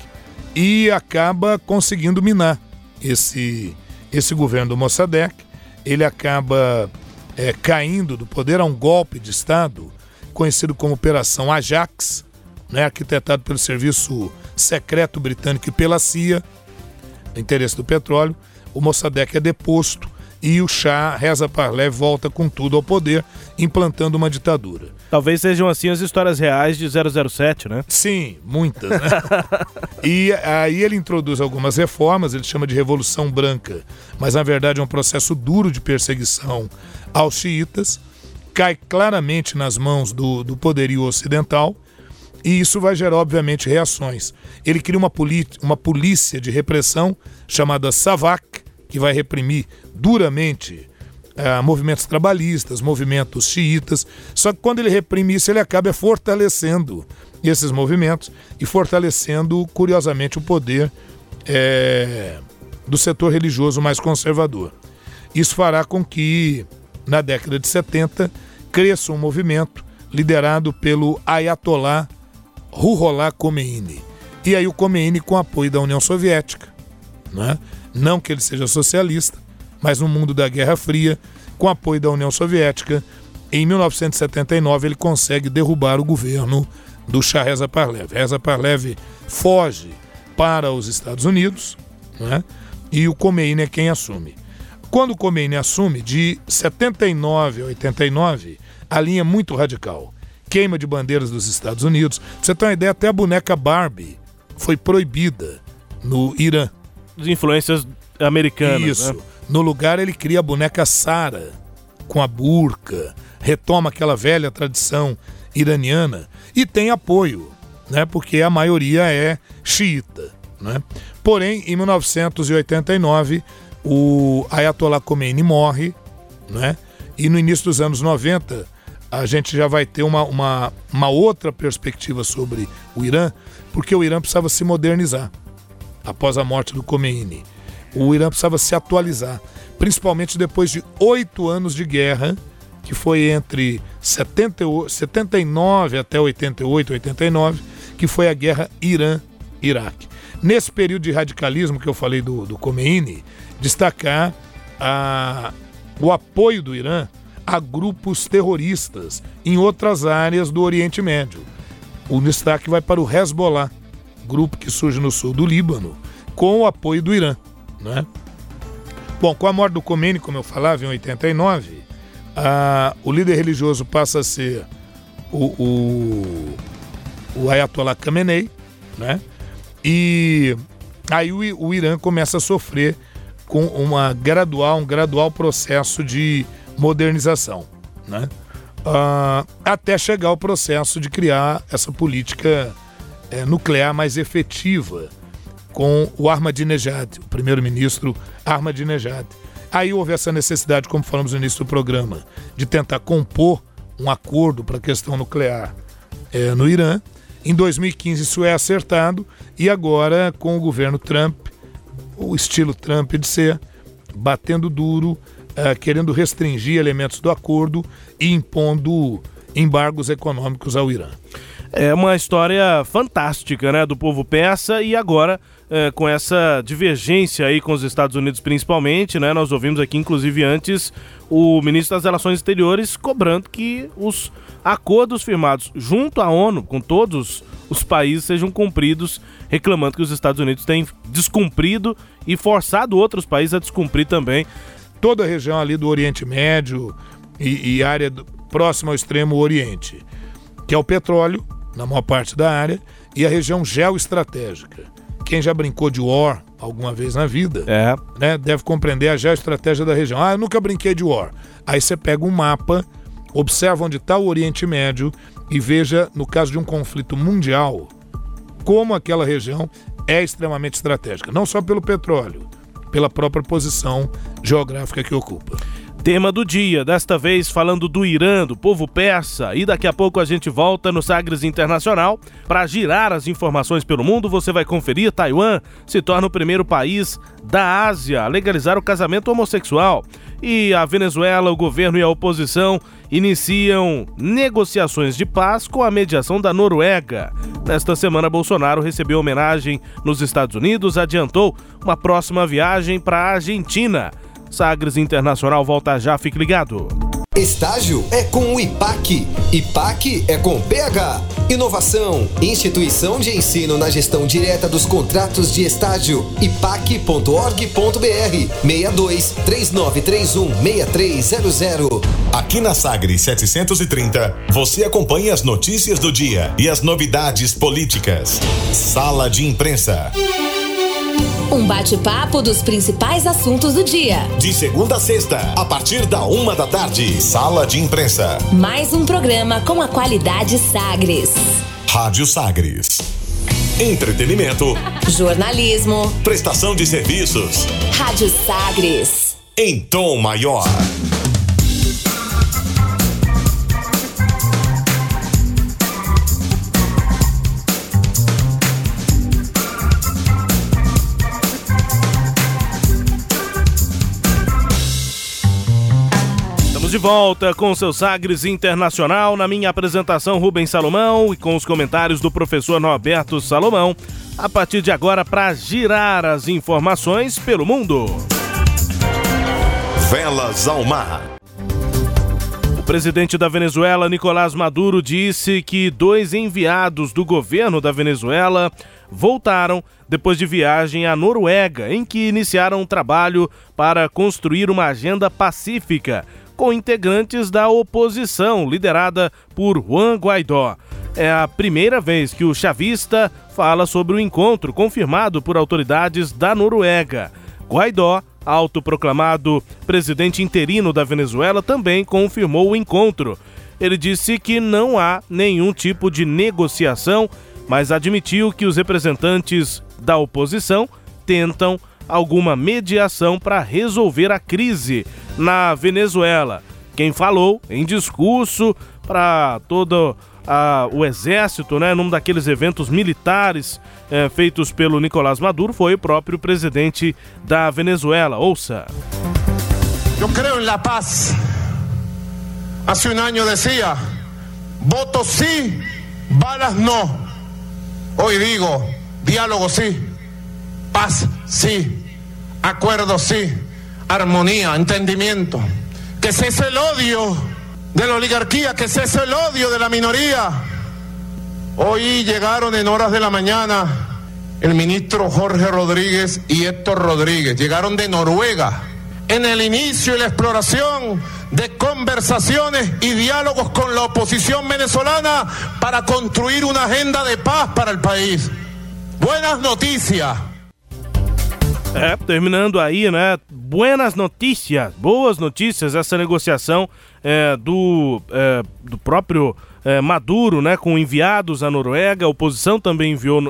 e acaba conseguindo minar esse, esse governo do Mossadegh. Ele acaba é, caindo do poder a um golpe de Estado conhecido como Operação Ajax, né, arquitetado pelo Serviço Secreto Britânico e pela CIA, no interesse do petróleo. O Mossadegh é deposto e o Shah Reza Parlev volta com tudo ao poder, implantando uma ditadura. Talvez sejam assim as histórias reais de 007, né? Sim, muitas. Né? <laughs> e aí ele introduz algumas reformas, ele chama de Revolução Branca, mas na verdade é um processo duro de perseguição aos xiitas, cai claramente nas mãos do, do poderio ocidental. E isso vai gerar, obviamente, reações. Ele cria uma, uma polícia de repressão chamada SAVAK, que vai reprimir duramente uh, movimentos trabalhistas, movimentos xiitas. Só que quando ele reprime isso, ele acaba fortalecendo esses movimentos e fortalecendo, curiosamente, o poder é, do setor religioso mais conservador. Isso fará com que, na década de 70, cresça um movimento liderado pelo Ayatollah Ruhollah Khomeini. E aí o Khomeini com apoio da União Soviética, né? Não que ele seja socialista, mas no mundo da Guerra Fria, com apoio da União Soviética, em 1979 ele consegue derrubar o governo do Shah Reza Parlev. Reza Parlev foge para os Estados Unidos né? e o Khomeini é quem assume. Quando o Khomeini assume, de 79 a 89, a linha é muito radical. Queima de bandeiras dos Estados Unidos. Pra você ter uma ideia, até a boneca Barbie foi proibida no Irã de influências americanas. Isso. Né? No lugar ele cria a boneca Sara com a burca, retoma aquela velha tradição iraniana e tem apoio, né? Porque a maioria é xiita, né? Porém, em 1989, o Ayatollah Khomeini morre, né? E no início dos anos 90, a gente já vai ter uma, uma, uma outra perspectiva sobre o Irã, porque o Irã precisava se modernizar após a morte do Khomeini. O Irã precisava se atualizar, principalmente depois de oito anos de guerra, que foi entre 70, 79 até 88, 89, que foi a guerra Irã-Iraque. Nesse período de radicalismo que eu falei do, do Khomeini, destacar a, o apoio do Irã a grupos terroristas em outras áreas do Oriente Médio. O destaque vai para o Hezbollah, grupo que surge no sul do Líbano, com o apoio do Irã. Né? Bom, com a morte do Khomeini, como eu falava, em 89, a, o líder religioso passa a ser o, o, o Ayatollah Khamenei, né? E aí o, o Irã começa a sofrer com uma gradual, um gradual processo de modernização, né? Uh, até chegar ao processo de criar essa política é, nuclear mais efetiva com o Ahmadinejad, o primeiro-ministro Ahmadinejad. Aí houve essa necessidade, como falamos no início do programa, de tentar compor um acordo para a questão nuclear é, no Irã. Em 2015 isso é acertado e agora com o governo Trump, o estilo Trump de ser, batendo duro, é, querendo restringir elementos do acordo e impondo embargos econômicos ao Irã. É uma história fantástica, né, do povo persa e agora é, com essa divergência aí com os Estados Unidos principalmente, né, nós ouvimos aqui inclusive antes o ministro das Relações Exteriores cobrando que os acordos firmados junto à ONU com todos os países sejam cumpridos, reclamando que os Estados Unidos têm descumprido e forçado outros países a descumprir também. Toda a região ali do Oriente Médio, e, e área do, próxima ao extremo oriente, que é o petróleo, na maior parte da área, e a região geoestratégica. Quem já brincou de War alguma vez na vida, é. né, deve compreender a geoestratégia da região. Ah, eu nunca brinquei de War. Aí você pega um mapa, observa onde está o Oriente Médio e veja, no caso de um conflito mundial, como aquela região é extremamente estratégica, não só pelo petróleo, pela própria posição geográfica que ocupa. Tema do dia, desta vez falando do Irã, do povo persa. E daqui a pouco a gente volta no Sagres Internacional para girar as informações pelo mundo. Você vai conferir: Taiwan se torna o primeiro país da Ásia a legalizar o casamento homossexual. E a Venezuela, o governo e a oposição iniciam negociações de paz com a mediação da Noruega. Nesta semana, Bolsonaro recebeu homenagem nos Estados Unidos, adiantou uma próxima viagem para a Argentina. Sagres Internacional volta já, fique ligado. Estágio é com o IPAC. IPAC é com PH. Inovação, instituição de ensino na gestão direta dos contratos de estágio. IPAC.org.br 62 3931 6300. Aqui na Sagres 730, você acompanha as notícias do dia e as novidades políticas. Sala de imprensa. Um bate-papo dos principais assuntos do dia. De segunda a sexta, a partir da uma da tarde. Sala de imprensa. Mais um programa com a qualidade Sagres. Rádio Sagres. Entretenimento. Jornalismo. Prestação de serviços. Rádio Sagres. Em tom maior. De volta com seu Sagres Internacional na minha apresentação Rubens Salomão e com os comentários do professor Norberto Salomão. A partir de agora para girar as informações pelo mundo. Velas ao mar. O presidente da Venezuela, Nicolás Maduro, disse que dois enviados do governo da Venezuela voltaram depois de viagem à Noruega, em que iniciaram um trabalho para construir uma agenda pacífica com integrantes da oposição, liderada por Juan Guaidó. É a primeira vez que o chavista fala sobre o encontro confirmado por autoridades da Noruega. Guaidó, autoproclamado presidente interino da Venezuela, também confirmou o encontro. Ele disse que não há nenhum tipo de negociação, mas admitiu que os representantes da oposição tentam alguma mediação para resolver a crise na Venezuela. Quem falou em discurso para todo o exército, né, num daqueles eventos militares é, feitos pelo Nicolás Maduro, foi o próprio presidente da Venezuela. Ouça. Eu creio em la paz. Hace un año decía, voto sí, balas no. Hoy digo, diálogo sí, paz sí, acuerdo sí, armonía, entendimiento. Que cese el odio de la oligarquía, que cese el odio de la minoría. Hoy llegaron en horas de la mañana el ministro Jorge Rodríguez y Héctor Rodríguez. Llegaron de Noruega en el inicio y la exploración de conversaciones y diálogos con la oposición venezolana para construir una agenda de paz para el país. Buenas noticias. É, terminando aí, né? Buenas notícias, boas notícias, essa negociação é, do, é, do próprio é, Maduro, né? Com enviados à Noruega, a oposição também enviou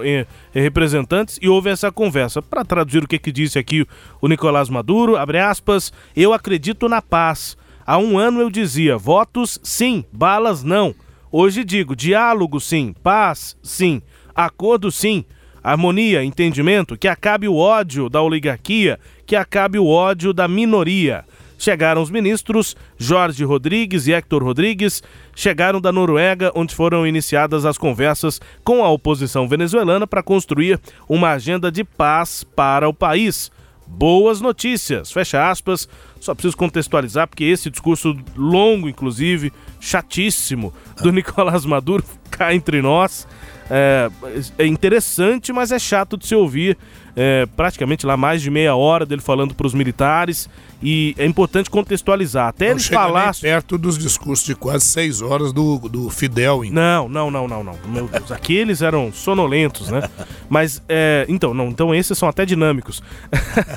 representantes e houve essa conversa. Para traduzir o que, que disse aqui o Nicolás Maduro, abre aspas, eu acredito na paz. Há um ano eu dizia, votos sim, balas não. Hoje digo, diálogo sim, paz sim, acordo sim harmonia, entendimento, que acabe o ódio da oligarquia, que acabe o ódio da minoria. Chegaram os ministros Jorge Rodrigues e Hector Rodrigues, chegaram da Noruega, onde foram iniciadas as conversas com a oposição venezuelana para construir uma agenda de paz para o país. Boas notícias, fecha aspas. Só preciso contextualizar, porque esse discurso longo, inclusive, chatíssimo, do <laughs> Nicolás Maduro, cá entre nós, É, é interessante, mas é chato de se ouvir. É, praticamente lá mais de meia hora dele falando para os militares e é importante contextualizar. Até não ele falar. perto dos discursos de quase seis horas do, do Fidel. Hein? Não, não, não, não, não. Meu Deus, aqueles eram sonolentos, né? Mas, é, então, não, então esses são até dinâmicos.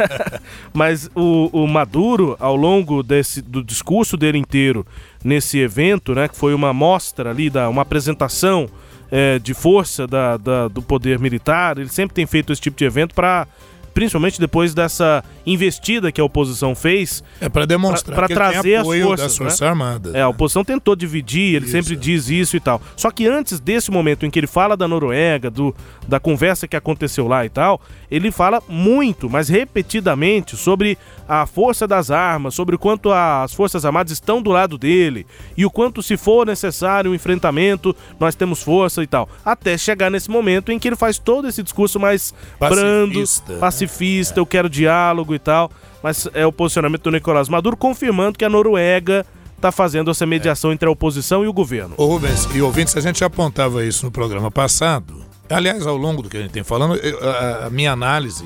<laughs> Mas o, o Maduro, ao longo desse, do discurso dele inteiro nesse evento, né, que foi uma mostra ali, da, uma apresentação é, de força da, da, do poder militar, ele sempre tem feito esse tipo de evento para principalmente depois dessa investida que a oposição fez. É para demonstrar para trazer as forças das Forças né? Armadas. É, a oposição tentou dividir, ele isso, sempre é. diz isso e tal. Só que antes desse momento em que ele fala da Noruega, do, da conversa que aconteceu lá e tal, ele fala muito, mas repetidamente, sobre a força das armas, sobre o quanto as Forças Armadas estão do lado dele e o quanto, se for necessário um enfrentamento, nós temos força e tal. Até chegar nesse momento em que ele faz todo esse discurso mais pacifista, brando, né? Pacifista, eu quero diálogo e tal. Mas é o posicionamento do Nicolás Maduro confirmando que a Noruega está fazendo essa mediação entre a oposição e o governo. Ô Rubens, e ouvintes, a gente apontava isso no programa passado. Aliás, ao longo do que a gente tem falando, a, a minha análise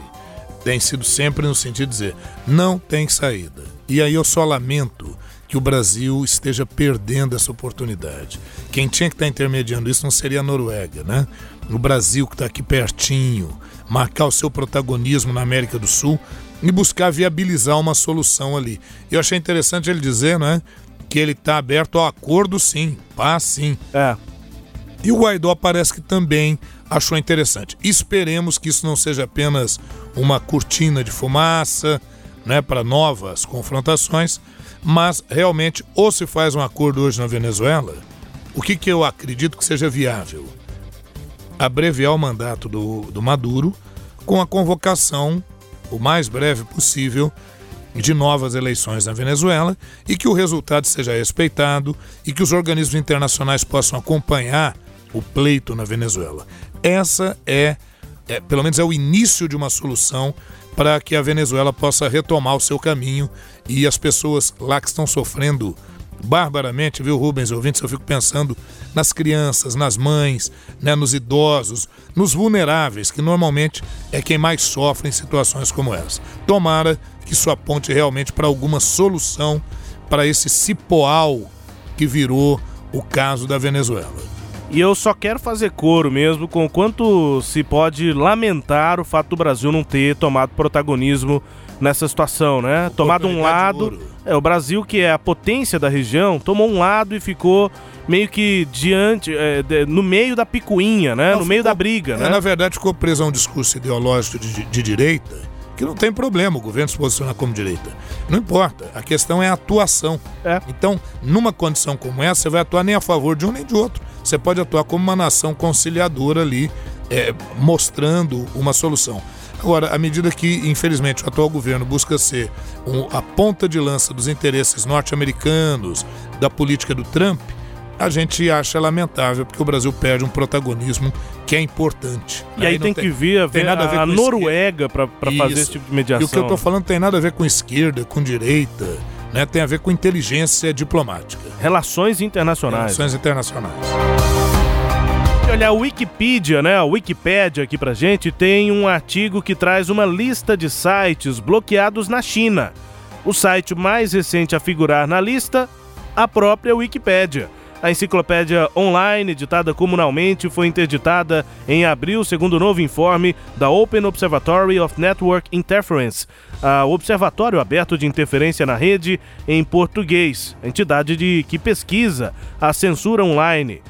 tem sido sempre no sentido de dizer: não tem saída. E aí eu só lamento que o Brasil esteja perdendo essa oportunidade. Quem tinha que estar intermediando isso não seria a Noruega, né? O Brasil que está aqui pertinho, marcar o seu protagonismo na América do Sul e buscar viabilizar uma solução ali. Eu achei interessante ele dizer, né, que ele está aberto ao acordo, sim, paz, sim. É. E o Guaidó parece que também achou interessante. Esperemos que isso não seja apenas uma cortina de fumaça né, para novas confrontações, mas realmente ou se faz um acordo hoje na Venezuela, o que, que eu acredito que seja viável? Abreviar o mandato do, do Maduro com a convocação, o mais breve possível, de novas eleições na Venezuela e que o resultado seja respeitado e que os organismos internacionais possam acompanhar o pleito na Venezuela. Essa é, é pelo menos é o início de uma solução para que a Venezuela possa retomar o seu caminho e as pessoas lá que estão sofrendo barbaramente, viu, Rubens, ouvintes, eu fico pensando nas crianças, nas mães, né, nos idosos, nos vulneráveis, que normalmente é quem mais sofre em situações como essa. Tomara que isso aponte realmente para alguma solução para esse cipoal que virou o caso da Venezuela. E eu só quero fazer coro mesmo com quanto se pode lamentar o fato do Brasil não ter tomado protagonismo nessa situação, né? Tomado um lado. É, o Brasil, que é a potência da região, tomou um lado e ficou meio que diante, é, de, no meio da picuinha, né? Não, no meio ficou, da briga, é, né? Na verdade, ficou preso a um discurso ideológico de, de direita que não tem problema o governo se posicionar como direita. Não importa, a questão é a atuação. É. Então, numa condição como essa, você vai atuar nem a favor de um nem de outro. Você pode atuar como uma nação conciliadora ali, é, mostrando uma solução. Agora, à medida que, infelizmente, o atual governo busca ser um, a ponta de lança dos interesses norte-americanos, da política do Trump, a gente acha lamentável porque o Brasil perde um protagonismo que é importante. E aí, aí tem, tem, que vir a, ver, nada a, ver a Noruega para fazer esse tipo de mediação. E o que eu estou falando tem nada a ver com esquerda, com direita, né? tem a ver com inteligência diplomática. Relações internacionais. Relações internacionais. Olha, a Wikipedia, né? A Wikipédia aqui pra gente tem um artigo que traz uma lista de sites bloqueados na China. O site mais recente a figurar na lista, a própria Wikipédia. A enciclopédia online, editada comunalmente, foi interditada em abril, segundo o novo informe da Open Observatory of Network Interference, o Observatório Aberto de Interferência na Rede em português, entidade de, que pesquisa a censura online.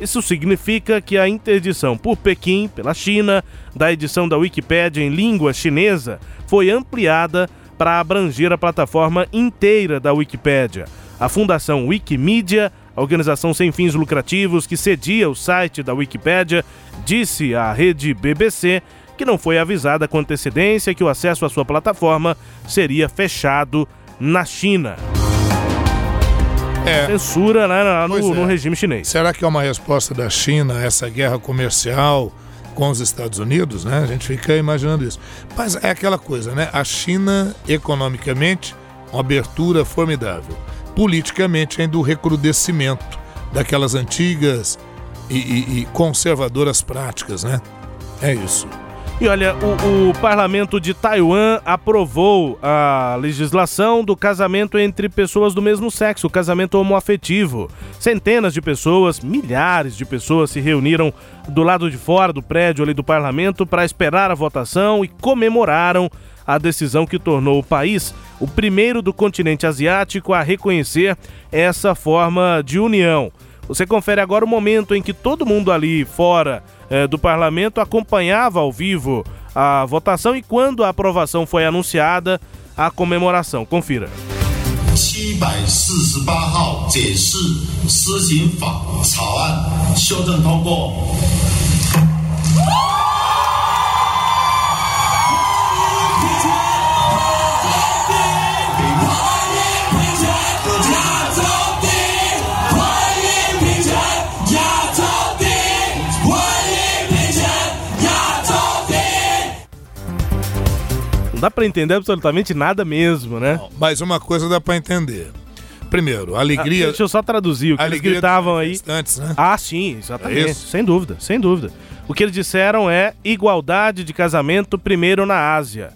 Isso significa que a interdição por Pequim, pela China, da edição da Wikipédia em língua chinesa foi ampliada para abranger a plataforma inteira da Wikipédia. A Fundação Wikimedia a organização sem fins lucrativos que cedia o site da Wikipédia disse à rede BBC que não foi avisada com antecedência que o acesso à sua plataforma seria fechado na China. É. Censura né, no, é. no regime chinês. Será que é uma resposta da China a essa guerra comercial com os Estados Unidos, né? A gente fica imaginando isso. Mas é aquela coisa, né? A China, economicamente, uma abertura formidável politicamente ainda o recrudescimento daquelas antigas e, e, e conservadoras práticas, né? É isso. E olha, o, o, parlamento de Taiwan aprovou a legislação do casamento entre pessoas do mesmo sexo, o casamento homoafetivo. Centenas de pessoas, milhares de pessoas se reuniram do lado de fora do prédio ali do parlamento para esperar a votação e comemoraram a decisão que tornou o país o primeiro do continente asiático a reconhecer essa forma de união. Você confere agora o momento em que todo mundo ali fora eh, do parlamento acompanhava ao vivo a votação e quando a aprovação foi anunciada, a comemoração. Confira. 748号解释施行法草案修正通过。 Não dá para entender absolutamente nada mesmo, né? Não, mas uma coisa dá para entender. Primeiro, alegria. Ah, deixa eu só traduzir o que eles gritavam aí. Antes, né? Ah, sim, exatamente. É sem dúvida, sem dúvida. O que eles disseram é igualdade de casamento primeiro na Ásia.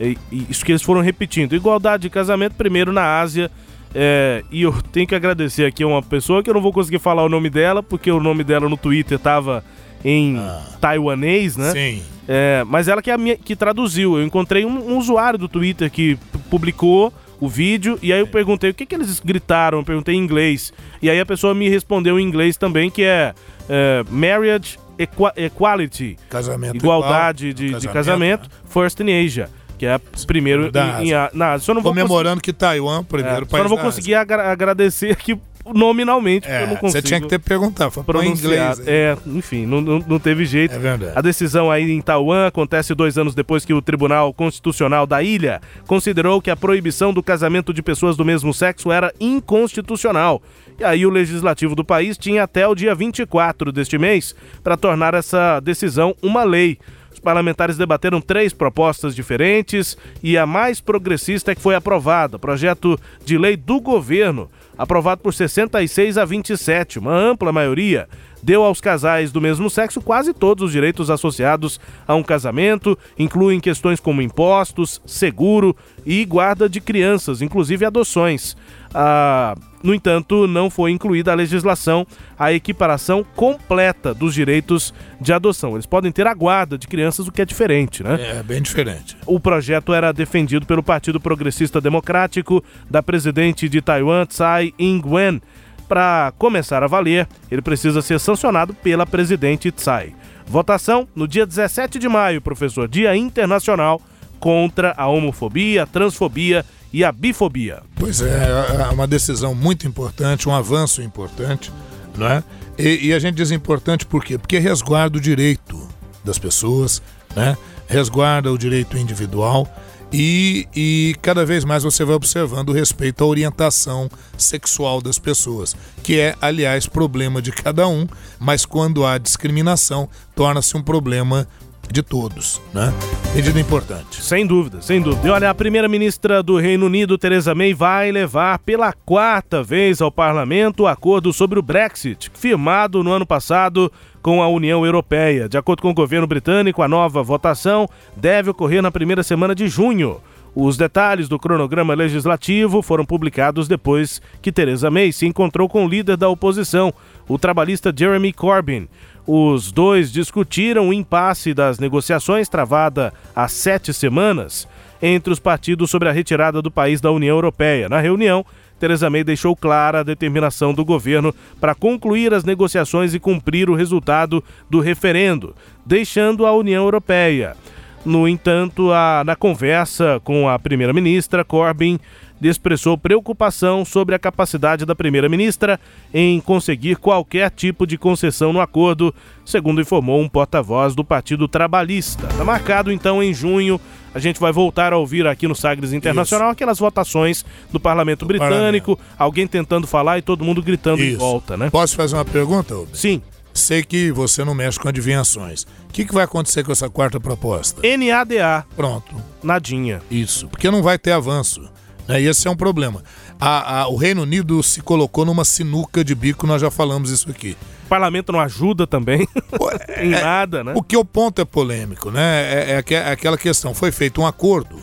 E, e isso que eles foram repetindo. Igualdade de casamento primeiro na Ásia. É, e eu tenho que agradecer aqui a uma pessoa que eu não vou conseguir falar o nome dela, porque o nome dela no Twitter tava em ah. taiwanês, né? Sim. É, mas ela que, é minha, que traduziu. Eu encontrei um, um, usuário do Twitter que publicou o vídeo e aí eu perguntei o que, que eles gritaram. Eu perguntei em inglês. E aí a pessoa me respondeu em inglês também, que é, é Marriage Equa Equality. Casamento Igualdade igual, de, casamento, de casamento. Né? First in Asia que é primeiro da em, em, na Só não Comemorando que Taiwan, primeiro é, país. Só não vou conseguir agra agradecer aqui nominalmente, é, eu não consigo. Você tinha que ter perguntado, foi pronunciar. inglês. É, enfim, não, não, não, teve jeito. É verdade. A decisão aí em Taiwan acontece dois anos depois que o Tribunal Constitucional da ilha considerou que a proibição do casamento de pessoas do mesmo sexo era inconstitucional. E aí o legislativo do país tinha até o dia 24 deste mês para tornar essa decisão uma lei. Os parlamentares debateram três propostas diferentes e a mais progressista é que foi aprovada, projeto de lei do governo aprovado por 66 a 27, uma ampla maioria, deu aos casais do mesmo sexo quase todos os direitos associados a um casamento, incluem questões como impostos, seguro e guarda de crianças, inclusive adoções. Ah, no entanto, não foi incluída a legislação a equiparação completa dos direitos de adoção. Eles podem ter a guarda de crianças, o que é diferente, né? É, bem diferente. O projeto era defendido pelo Partido Progressista Democrático da presidente de Taiwan, Tsai Ing-wen. Para começar a valer, ele precisa ser sancionado pela presidente Tsai. Votação no dia 17 de maio, professor, Dia Internacional contra a homofobia, a transfobia e a bifobia. Pois é, é uma decisão muito importante, um avanço importante, não é? E, e a gente diz importante por quê? Porque resguarda o direito das pessoas, né? Resguarda o direito individual e, e cada vez mais você vai observando o respeito à orientação sexual das pessoas, que é, aliás, problema de cada um, mas quando há discriminação, torna-se um problema de todos, né? Medida importante. Sem dúvida, sem dúvida. E olha, a primeira-ministra do Reino Unido, Theresa May, vai levar pela quarta vez ao parlamento o acordo sobre o Brexit, firmado no ano passado com a União Europeia. De acordo com o governo britânico, a nova votação deve ocorrer na primeira semana de junho. Os detalhes do cronograma legislativo foram publicados depois que Theresa May se encontrou com o líder da oposição, o trabalhista Jeremy Corbyn. Os dois discutiram o impasse das negociações travada há sete semanas entre os partidos sobre a retirada do país da União Europeia. Na reunião, Theresa May deixou clara a determinação do governo para concluir as negociações e cumprir o resultado do referendo, deixando a União Europeia. No entanto, a, na conversa com a primeira-ministra, Corbyn expressou preocupação sobre a capacidade da primeira-ministra em conseguir qualquer tipo de concessão no acordo, segundo informou um porta-voz do Partido Trabalhista. Está marcado então em junho. A gente vai voltar a ouvir aqui no Sagres Internacional Isso. aquelas votações do Parlamento do Britânico, Parlamento. alguém tentando falar e todo mundo gritando Isso. em volta, né? Posso fazer uma pergunta? Sim. Sei que você não mexe com adivinhações. O que, que vai acontecer com essa quarta proposta? NADA. Pronto. Nadinha. Isso. Porque não vai ter avanço. Né? E esse é um problema. A, a, o Reino Unido se colocou numa sinuca de bico, nós já falamos isso aqui. O parlamento não ajuda também <laughs> em é, nada, né? O que o ponto é polêmico, né? É, é, é aquela questão. Foi feito um acordo,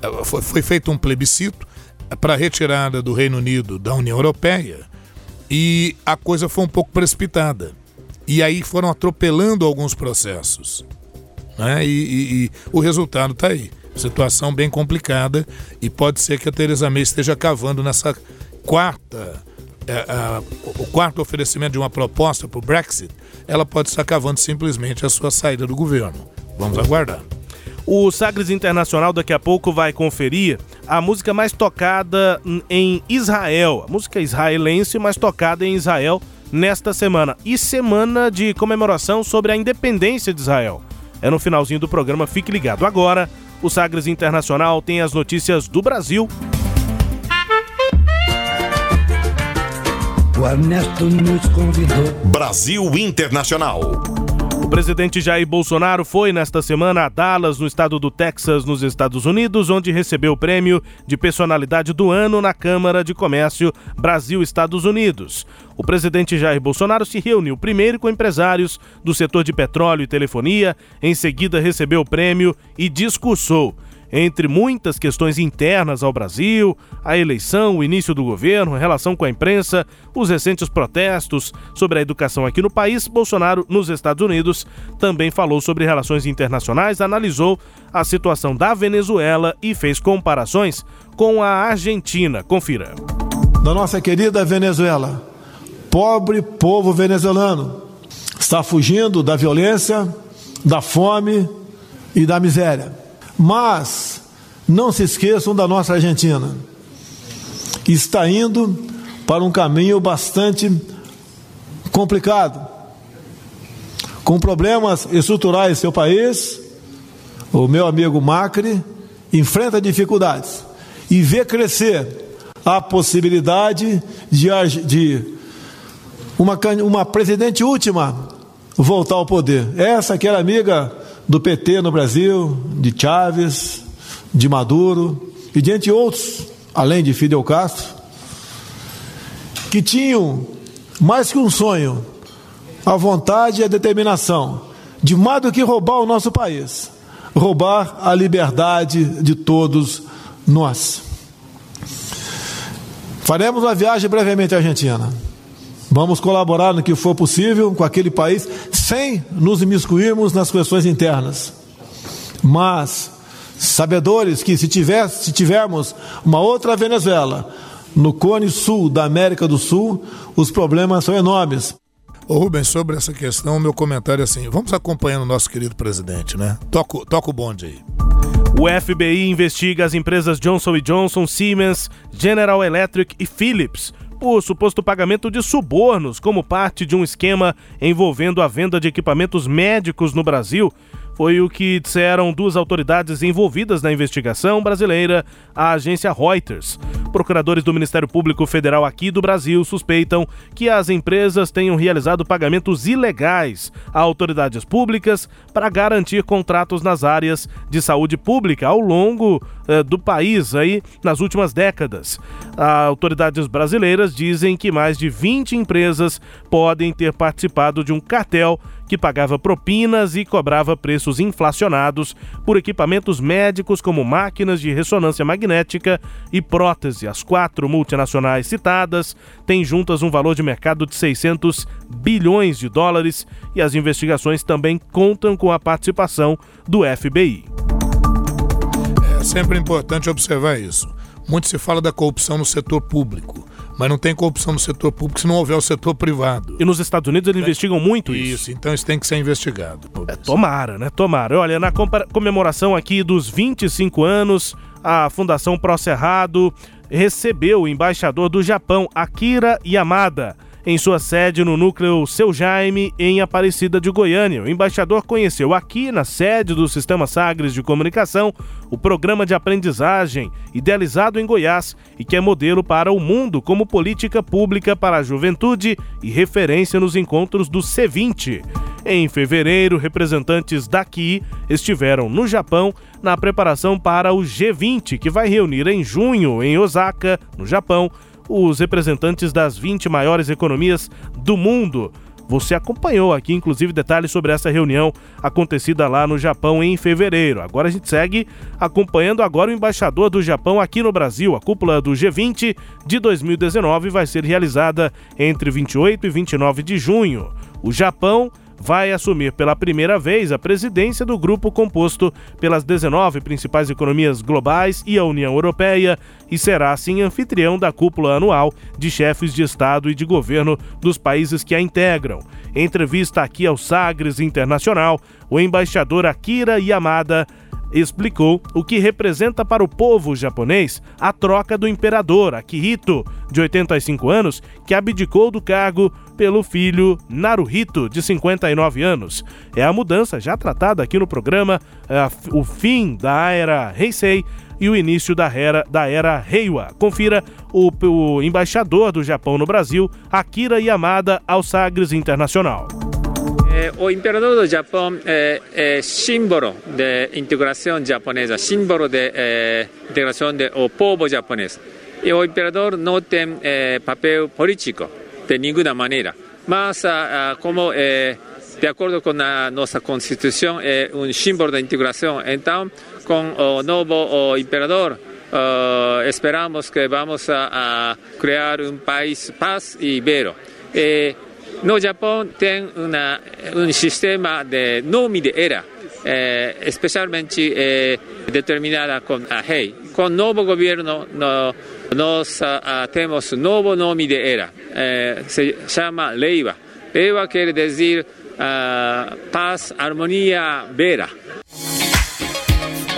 é, foi, foi feito um plebiscito para retirada do Reino Unido da União Europeia e a coisa foi um pouco precipitada. E aí foram atropelando alguns processos. Né? E, e, e o resultado está aí. Situação bem complicada e pode ser que a Teresa May esteja cavando nessa quarta, é, o quarto oferecimento de uma proposta para o Brexit, ela pode estar cavando simplesmente a sua saída do governo. Vamos aguardar. O Sagres Internacional daqui a pouco vai conferir a música mais tocada em Israel, a música israelense mais tocada em Israel nesta semana e semana de comemoração sobre a independência de Israel. É no finalzinho do programa, fique ligado. Agora, o Sagres Internacional tem as notícias do Brasil. O Ernesto nos convidou. Brasil Internacional presidente Jair Bolsonaro foi nesta semana a Dallas, no estado do Texas, nos Estados Unidos, onde recebeu o prêmio de personalidade do ano na Câmara de Comércio Brasil-Estados Unidos. O presidente Jair Bolsonaro se reuniu primeiro com empresários do setor de petróleo e telefonia, em seguida recebeu o prêmio e discursou entre muitas questões internas ao Brasil, a eleição, o início do governo, a relação com a imprensa, os recentes protestos sobre a educação aqui no país, Bolsonaro, nos Estados Unidos, também falou sobre relações internacionais, analisou a situação da Venezuela e fez comparações com a Argentina. Confira. Da nossa querida Venezuela, pobre povo venezuelano, está fugindo da violência, da fome e da miséria mas não se esqueçam da nossa Argentina, está indo para um caminho bastante complicado, com problemas estruturais em seu país. O meu amigo Macri enfrenta dificuldades e vê crescer a possibilidade de, de uma, uma presidente última voltar ao poder. Essa que era amiga do PT no Brasil, de Chávez, de Maduro e de entre outros, além de Fidel Castro, que tinham mais que um sonho, a vontade e a determinação de mais do que roubar o nosso país, roubar a liberdade de todos nós. Faremos uma viagem brevemente à Argentina. Vamos colaborar no que for possível com aquele país, sem nos imiscuirmos nas questões internas. Mas, sabedores que se, tiver, se tivermos uma outra Venezuela no cone sul da América do Sul, os problemas são enormes. Ô Rubens, sobre essa questão, meu comentário é assim: vamos acompanhando o nosso querido presidente, né? Toca, toca o bonde aí. O FBI investiga as empresas Johnson Johnson, Siemens, General Electric e Philips por suposto pagamento de subornos como parte de um esquema envolvendo a venda de equipamentos médicos no Brasil foi o que disseram duas autoridades envolvidas na investigação brasileira, a agência Reuters. Procuradores do Ministério Público Federal aqui do Brasil suspeitam que as empresas tenham realizado pagamentos ilegais a autoridades públicas para garantir contratos nas áreas de saúde pública ao longo eh, do país aí nas últimas décadas. As autoridades brasileiras dizem que mais de 20 empresas podem ter participado de um cartel que pagava propinas e cobrava preços inflacionados por equipamentos médicos como máquinas de ressonância magnética e prótese. As quatro multinacionais citadas têm juntas um valor de mercado de 600 bilhões de dólares e as investigações também contam com a participação do FBI. É sempre importante observar isso. Muito se fala da corrupção no setor público mas não tem corrupção no setor público se não houver o setor privado. E nos Estados Unidos eles é. investigam muito isso. Isso, então isso tem que ser investigado. É, tomara, né? Tomara. Olha, na comemoração aqui dos 25 anos, a Fundação Pro Cerrado recebeu o embaixador do Japão, Akira Yamada em sua sede no núcleo Seu Jaime, em Aparecida de Goiânia. O embaixador conheceu aqui, na sede do Sistema Sagres de Comunicação, o programa de aprendizagem idealizado em Goiás e que é modelo para o mundo como política pública para a juventude e referência nos encontros do C20. Em fevereiro, representantes daqui estiveram no Japão na preparação para o G20, que vai reunir em junho em Osaka, no Japão, os representantes das 20 maiores economias do mundo Você acompanhou aqui, inclusive, detalhes sobre essa reunião acontecida lá no Japão em fevereiro. Agora a gente segue acompanhando agora o embaixador do Japão aqui no Brasil. A cúpula do G20 de 2019 vai ser realizada entre 28 e 29 de junho. O Japão vai assumir pela primeira vez a presidência do grupo composto pelas 19 principais economias globais e a União Europeia e será assim anfitrião da cúpula anual de chefes de Estado e de governo dos países que a integram. Entrevista aqui ao Sagres Internacional, o embaixador Akira Yamada explicou o que representa para o povo japonês a troca do imperador Akihito, de 85 anos, que abdicou do cargo pelo filho Naruhito, de 59 anos. É a mudança já tratada aqui no programa, é o fim da era Heisei e o início da era, da era Heiwa. Confira o, o embaixador do Japão no Brasil, Akira Yamada, ao Sagres Internacional. Eh, o imperador do Japão é, é símbolo de integração japonesa, símbolo de é, integração do povo japonês. E o imperador não tem é, papel político de nenhuma maneira, mas ah, como de acordo com a nossa Constituição é um símbolo de integração. Então, com o novo o imperador, uh, esperamos que vamos a, a, criar um país paz e belo. No Japão tem uma, um sistema de nome de era, eh, especialmente eh, determinada com a rei. Com o novo governo, no, nós uh, temos novo nome de era, eh, se chama Leiva. Leiva quer dizer uh, paz, harmonia, vera.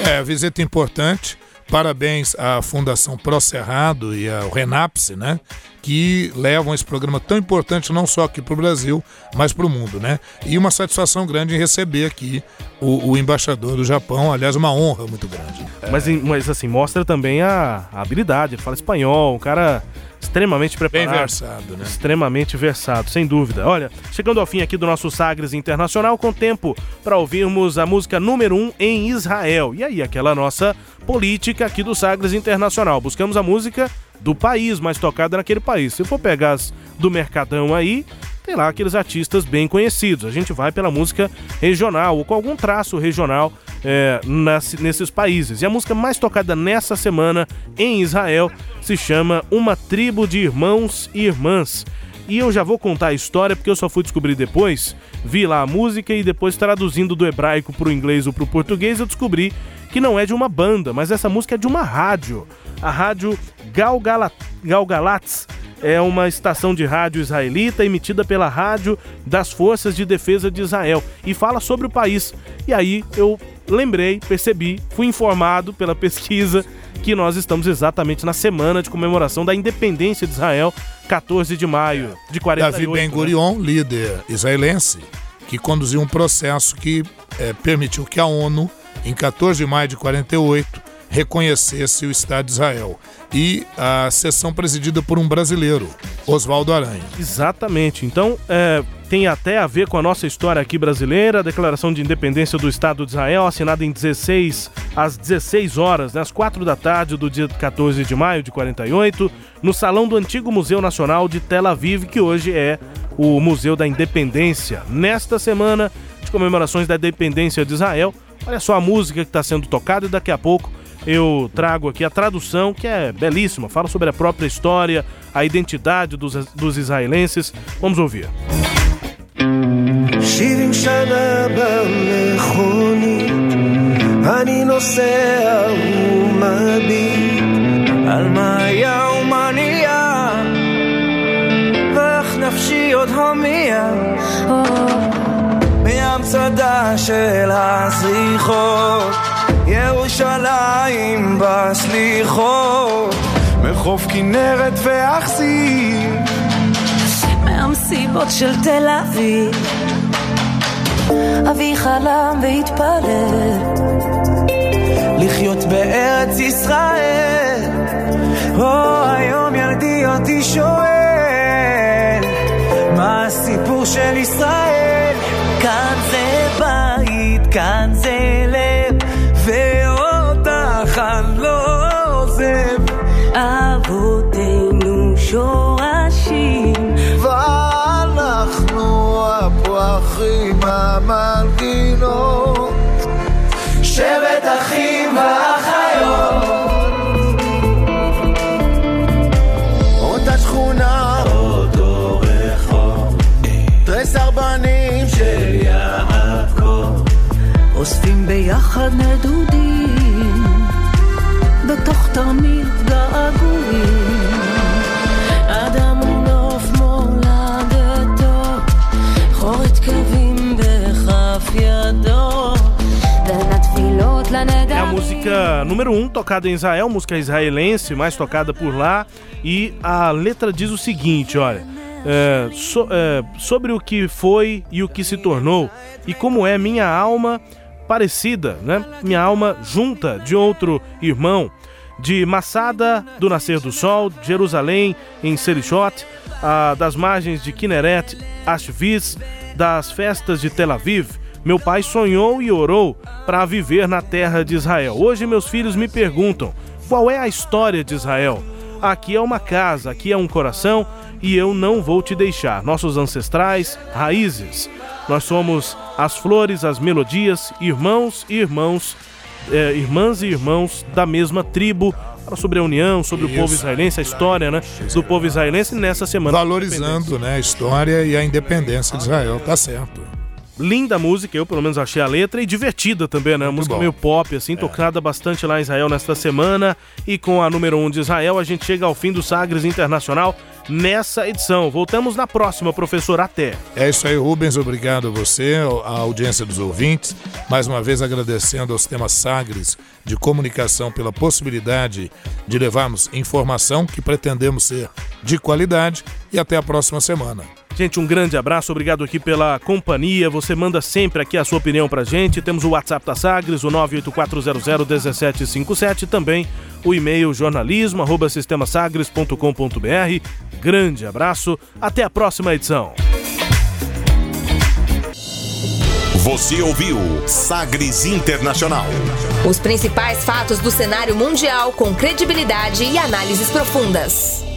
É, visita importante. Parabéns à Fundação Pro Cerrado e ao Renapse, né? que levam esse programa tão importante não só aqui para o Brasil, mas para o mundo, né? E uma satisfação grande em receber aqui o, o, embaixador do Japão, aliás, uma honra muito grande. Mas, mas assim, mostra também a, a habilidade, ele fala espanhol, um cara extremamente preparado. Bem versado, né? Extremamente versado, sem dúvida. Olha, chegando ao fim aqui do nosso Sagres Internacional, com tempo para ouvirmos a música número 1 um em Israel. E aí, aquela nossa política aqui do Sagres Internacional. Buscamos a música do país, mais tocada naquele país. Se for pegar as do Mercadão aí, tem lá aqueles artistas bem conhecidos. A gente vai pela música regional ou com algum traço regional é, nas, nesses países. E a música mais tocada nessa semana em Israel se chama Uma Tribo de Irmãos e Irmãs. E eu já vou contar a história porque eu só fui descobrir depois. Vi lá a música e depois traduzindo do hebraico para o inglês ou para o português eu descobri que não é de uma banda, mas essa música é de uma rádio. A rádio Galgalatz é uma estação de rádio israelita emitida pela Rádio das Forças de Defesa de Israel e fala sobre o país. E aí eu lembrei, percebi, fui informado pela pesquisa que nós estamos exatamente na semana de comemoração da independência de Israel, 14 de maio de 48. Davi Ben Gurion, né? líder israelense, que conduziu um processo que é, permitiu que a ONU, em 14 de maio de 48, reconhecesse o Estado de Israel. E a sessão presidida por um brasileiro, Oswaldo Aranha. Exatamente. Então, é, tem até a ver com a nossa história aqui brasileira, a Declaração de Independência do Estado de Israel, assinada em 16 às 16 horas, né, às 4 da tarde do dia 14 de maio de 48, no salão do antigo Museu Nacional de Tel Aviv, que hoje é o Museu da Independência. Nesta semana de comemorações da independência de Israel, olha só a música que está sendo tocada e daqui a pouco eu trago aqui a tradução, que é belíssima, fala sobre a própria história, a identidade dos, dos israelenses. Vamos ouvir. אני נוסע ומביט על מה היה ומה נהיה ואיך נפשי עוד הומייה מהמצדה של הזריחות ירושלים בסליחות מחוף כנרת ואכסים מהמסיבות של תל אביב. אבי חלם והתפלל. לחיות בארץ ישראל. או היום ילדי אותי שואל מה הסיפור של ישראל? כאן זה בית, כאן זה ביחד נדודים, בתוך תרמיל געגועים. אדם נוף מולדתו, חורת קווים בכף ידו. É a música número 1, um, tocada em Israel, música israelense, mais tocada por lá. E a letra diz o seguinte: olha. É, so, é, sobre o que foi e o que se tornou, e como é minha alma parecida, né? Minha alma junta de outro irmão, de Massada do Nascer do Sol, Jerusalém, em Serichot, das margens de Kineret, Ashviz, das festas de Tel Aviv, meu pai sonhou e orou para viver na terra de Israel. Hoje meus filhos me perguntam: qual é a história de Israel? Aqui é uma casa, aqui é um coração e eu não vou te deixar. Nossos ancestrais, raízes. Nós somos as flores, as melodias, irmãos e irmãos, é, irmãs e irmãos da mesma tribo. Sobre a união, sobre Isso. o povo israelense, a história né, do povo israelense nessa semana. Valorizando né, a história e a independência de Israel, tá certo. Linda música, eu pelo menos achei a letra e divertida também, né? Muito música bom. meio pop, assim, é. tocada bastante lá em Israel nesta semana. E com a número 1 um de Israel, a gente chega ao fim do Sagres Internacional nessa edição. Voltamos na próxima, professor. Até. É isso aí, Rubens. Obrigado a você, a audiência dos ouvintes. Mais uma vez agradecendo ao Sistema Sagres de Comunicação pela possibilidade de levarmos informação que pretendemos ser de qualidade. E até a próxima semana. Gente, um grande abraço, obrigado aqui pela companhia. Você manda sempre aqui a sua opinião pra gente. Temos o WhatsApp da Sagres, o 984001757, também o e-mail jornalismo arroba sistemasagres.com.br. Grande abraço, até a próxima edição. Você ouviu Sagres Internacional. Os principais fatos do cenário mundial com credibilidade e análises profundas.